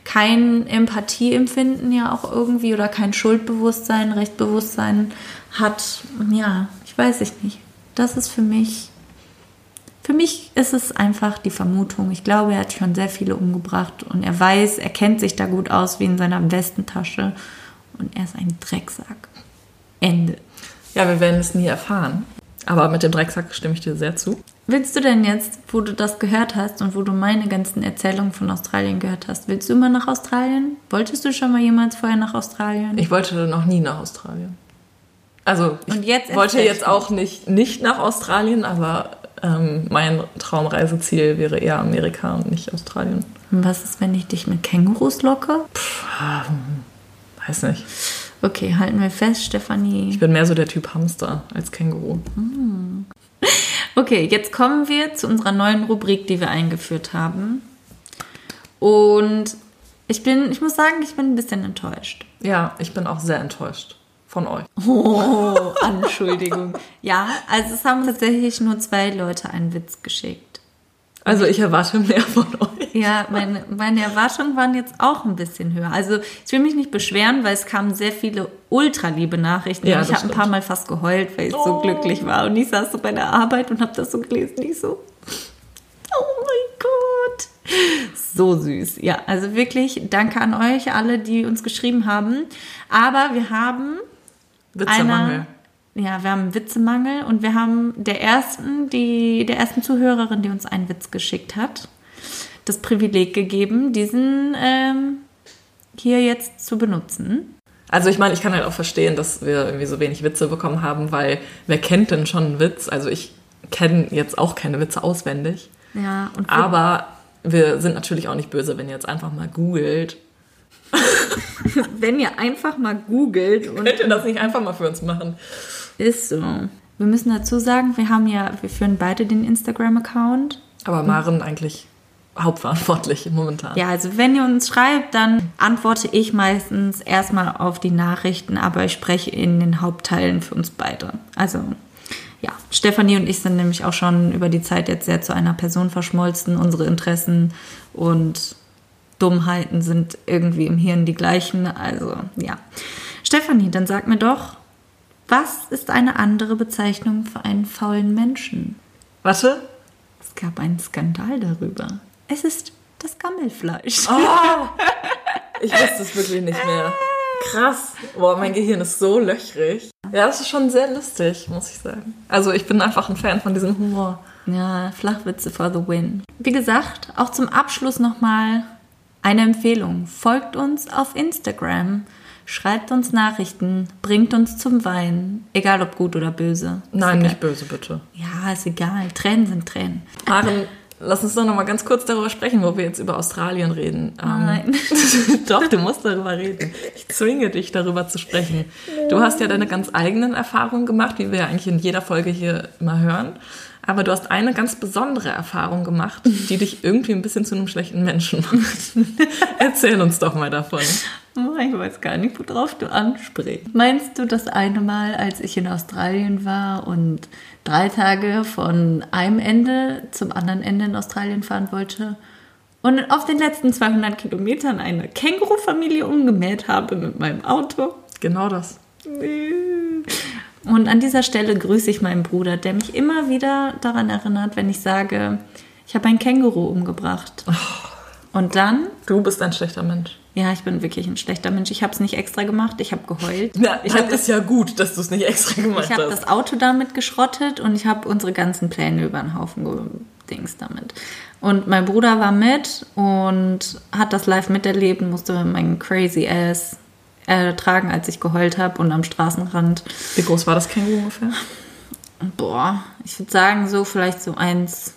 Speaker 2: kein Empathieempfinden ja auch irgendwie oder kein Schuldbewusstsein, Rechtbewusstsein hat, ja, ich weiß ich nicht. Das ist für mich, für mich ist es einfach die Vermutung. Ich glaube, er hat schon sehr viele umgebracht und er weiß, er kennt sich da gut aus wie in seiner Westentasche und er ist ein Drecksack. Ende.
Speaker 1: Ja, wir werden es nie erfahren. Aber mit dem Drecksack stimme ich dir sehr zu.
Speaker 2: Willst du denn jetzt, wo du das gehört hast und wo du meine ganzen Erzählungen von Australien gehört hast, willst du immer nach Australien? Wolltest du schon mal jemals vorher nach Australien?
Speaker 1: Ich wollte noch nie nach Australien. Also ich
Speaker 2: Und jetzt
Speaker 1: wollte jetzt auch nicht, nicht nach Australien, aber ähm, mein Traumreiseziel wäre eher Amerika und nicht Australien.
Speaker 2: Und was ist, wenn ich dich mit Kängurus locke?
Speaker 1: Weiß nicht.
Speaker 2: Okay, halten wir fest, Stefanie.
Speaker 1: Ich bin mehr so der Typ Hamster als Känguru.
Speaker 2: Okay, jetzt kommen wir zu unserer neuen Rubrik, die wir eingeführt haben. Und ich bin, ich muss sagen, ich bin ein bisschen enttäuscht.
Speaker 1: Ja, ich bin auch sehr enttäuscht von euch.
Speaker 2: Oh, Anschuldigung. ja, also es haben tatsächlich nur zwei Leute einen Witz geschickt.
Speaker 1: Also ich erwarte mehr von euch.
Speaker 2: Ja, meine, meine Erwartungen waren jetzt auch ein bisschen höher. Also ich will mich nicht beschweren, weil es kamen sehr viele ultraliebe Nachrichten.
Speaker 1: Ja,
Speaker 2: und ich habe ein paar Mal fast geheult, weil ich so
Speaker 1: Oh.
Speaker 2: glücklich war. Und ich saß so bei der Arbeit und habe das so gelesen. Ich so, oh mein Gott. So süß. Ja, also wirklich danke an euch alle, die uns geschrieben haben. Aber wir haben
Speaker 1: Witzemangel.
Speaker 2: einer, ja, wir haben einen Witzemangel und wir haben der ersten, die, der ersten Zuhörerin, die uns einen Witz geschickt hat, das Privileg gegeben, diesen ähm, hier jetzt zu benutzen.
Speaker 1: Also ich meine, ich kann halt auch verstehen, dass wir irgendwie so wenig Witze bekommen haben, weil wer kennt denn schon einen Witz? Also ich kenne jetzt auch keine Witze auswendig.
Speaker 2: Ja, und wir-
Speaker 1: Aber wir sind natürlich auch nicht böse, wenn ihr jetzt einfach mal googelt.
Speaker 2: wenn ihr einfach mal googelt und
Speaker 1: Könnt ihr das nicht einfach mal für uns machen?
Speaker 2: Ist so. Wir müssen dazu sagen, wir haben ja, wir führen beide den Instagram-Account.
Speaker 1: Aber Maren eigentlich hauptverantwortlich momentan.
Speaker 2: Ja, also wenn ihr uns schreibt, dann antworte ich meistens erstmal auf die Nachrichten, aber ich spreche in den Hauptteilen für uns beide. Also ja, Stefanie und ich sind nämlich auch schon über die Zeit jetzt sehr zu einer Person verschmolzen. Unsere Interessen und Dummheiten sind irgendwie im Hirn die gleichen. Also ja. Stefanie, dann sag mir doch, was ist eine andere Bezeichnung für einen faulen Menschen?
Speaker 1: Warte.
Speaker 2: Es gab einen Skandal darüber. Es ist das Gammelfleisch.
Speaker 1: Oh, ich wusste es wirklich nicht mehr. Krass. Boah, mein Gehirn ist so löchrig. Ja, das ist schon sehr lustig, muss ich sagen. Also ich bin einfach ein Fan von diesem Humor.
Speaker 2: Ja, Flachwitze for the win. Wie gesagt, auch zum Abschluss nochmal eine Empfehlung. Folgt uns auf Instagram, schreibt uns Nachrichten, bringt uns zum Weinen. Egal ob gut oder böse. Ist
Speaker 1: Nein,
Speaker 2: egal.
Speaker 1: nicht böse, bitte.
Speaker 2: Ja, ist egal. Tränen sind Tränen.
Speaker 1: Maren, lass uns doch noch mal ganz kurz darüber sprechen, wo wir jetzt über Australien reden. Ähm,
Speaker 2: Nein.
Speaker 1: doch, du musst darüber reden. Ich zwinge dich, darüber zu sprechen. Du hast ja deine ganz eigenen Erfahrungen gemacht, wie wir ja eigentlich in jeder Folge hier immer hören. Aber du hast eine ganz besondere Erfahrung gemacht, die dich irgendwie ein bisschen zu einem schlechten Menschen macht. Erzähl uns doch mal davon.
Speaker 2: Oh, Ich weiß gar nicht, worauf du ansprichst. Meinst du das eine Mal, als ich in Australien war und drei Tage von einem Ende zum anderen Ende in Australien fahren wollte und auf den letzten 200 Kilometern eine Kängurufamilie umgemäht habe mit meinem Auto?
Speaker 1: Genau das.
Speaker 2: Und an dieser Stelle grüße ich meinen Bruder, der mich immer wieder daran erinnert, wenn ich sage, ich habe ein Känguru umgebracht. Und dann
Speaker 1: Du bist ein schlechter Mensch.
Speaker 2: Ja, ich bin wirklich ein schlechter Mensch. Ich habe es nicht extra gemacht. Ich habe geheult.
Speaker 1: Ja,
Speaker 2: ich habe
Speaker 1: ist ja gut, dass du es nicht extra gemacht
Speaker 2: ich hab
Speaker 1: hast.
Speaker 2: das Auto damit geschrottet und ich habe unsere ganzen Pläne über den Haufen gedings damit. Und mein Bruder war mit und hat das live miterlebt musste meinen crazy ass ertragen, als ich geheult habe und am Straßenrand.
Speaker 1: Wie groß war das Känguru ungefähr?
Speaker 2: Boah, ich würde sagen so vielleicht so 1,30.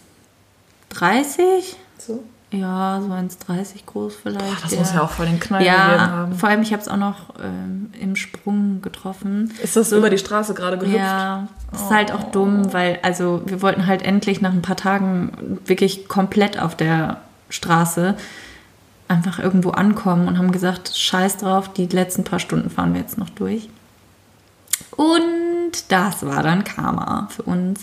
Speaker 1: So.
Speaker 2: Ja, so 1,30 groß vielleicht.
Speaker 1: Das
Speaker 2: der.
Speaker 1: muss ja auch voll den Knall gegeben
Speaker 2: Ja,
Speaker 1: haben.
Speaker 2: vor allem, ich habe es auch noch ähm, im Sprung getroffen.
Speaker 1: Ist das über die Straße gerade gehüpft?
Speaker 2: Ja, das ist halt auch dumm, weil, also wir wollten halt endlich nach ein paar Tagen wirklich komplett auf der Straße einfach irgendwo ankommen und haben gesagt, scheiß drauf, die letzten paar Stunden fahren wir jetzt noch durch. Und das war dann Karma für uns.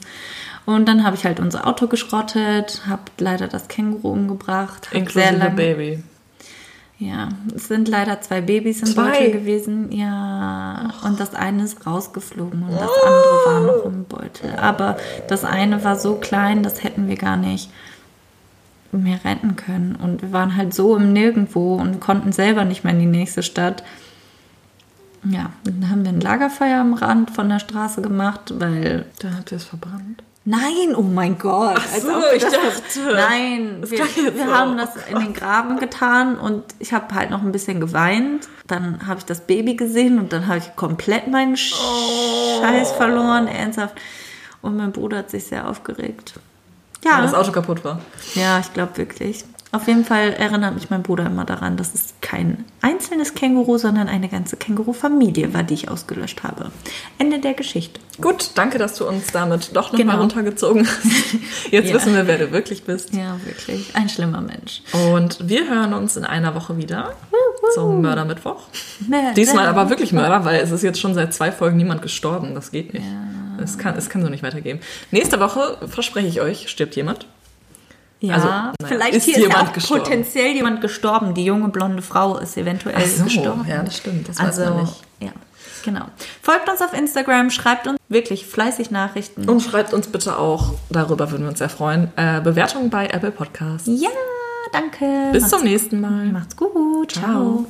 Speaker 2: Und dann habe ich halt unser Auto geschrottet, habe leider das Känguru umgebracht,
Speaker 1: Inklusive
Speaker 2: lange
Speaker 1: Baby.
Speaker 2: ja, es sind leider zwei Babys im
Speaker 1: Zwei?
Speaker 2: Beutel gewesen. Ja, und das eine ist rausgeflogen und das andere war noch im Beutel. Aber das eine war so klein, das hätten wir gar nicht mehr retten können. Und wir waren halt so im Nirgendwo und konnten selber nicht mehr in die nächste Stadt. Ja, dann haben wir ein Lagerfeuer am Rand von der Straße gemacht, weil
Speaker 1: Dann habt ihr es verbrannt.
Speaker 2: Nein, oh mein Gott. als
Speaker 1: so, ich
Speaker 2: das-
Speaker 1: dachte.
Speaker 2: Nein, wir, wir
Speaker 1: so.
Speaker 2: haben das in den Graben getan und ich habe halt noch ein bisschen geweint. Dann habe ich das Baby gesehen und dann habe ich komplett meinen
Speaker 1: Oh.
Speaker 2: Scheiß verloren, ernsthaft. Und mein Bruder hat sich sehr aufgeregt.
Speaker 1: Weil
Speaker 2: Ja,
Speaker 1: das Auto kaputt war.
Speaker 2: ja, ich glaube wirklich. Auf jeden Fall erinnert mich mein Bruder immer daran, dass es kein einzelnes Känguru, sondern eine ganze Känguru-Familie war, die ich ausgelöscht habe. Ende der Geschichte.
Speaker 1: Gut, danke, dass du uns damit doch nochmal
Speaker 2: Genau.
Speaker 1: runtergezogen hast. Jetzt
Speaker 2: Ja.
Speaker 1: wissen wir, wer du wirklich bist.
Speaker 2: Ja, wirklich. Ein schlimmer Mensch.
Speaker 1: Und wir hören uns in einer Woche wieder zum Mördermittwoch.
Speaker 2: Mörder.
Speaker 1: Diesmal aber wirklich Mörder, weil es ist jetzt schon seit zwei Folgen niemand gestorben. Das geht nicht. Es, kann, es kann so nicht weitergehen. Nächste Woche, verspreche ich euch, stirbt jemand.
Speaker 2: Ja,
Speaker 1: Also, naja,
Speaker 2: vielleicht
Speaker 1: ist
Speaker 2: hier ist ja
Speaker 1: jemand
Speaker 2: auch
Speaker 1: gestorben?
Speaker 2: potenziell jemand gestorben. Die junge blonde Frau ist eventuell
Speaker 1: so,
Speaker 2: gestorben.
Speaker 1: ja, das stimmt, das weiß
Speaker 2: also,
Speaker 1: man nicht.
Speaker 2: Ja, genau. Folgt uns auf Instagram, schreibt uns wirklich fleißig Nachrichten.
Speaker 1: Und schreibt uns bitte auch, darüber würden wir uns sehr freuen, äh, Bewertungen bei Apple Podcasts.
Speaker 2: ja, danke.
Speaker 1: Bis
Speaker 2: Macht's,
Speaker 1: zum nächsten Mal.
Speaker 2: Macht's gut.
Speaker 1: Ciao.
Speaker 2: Ciao.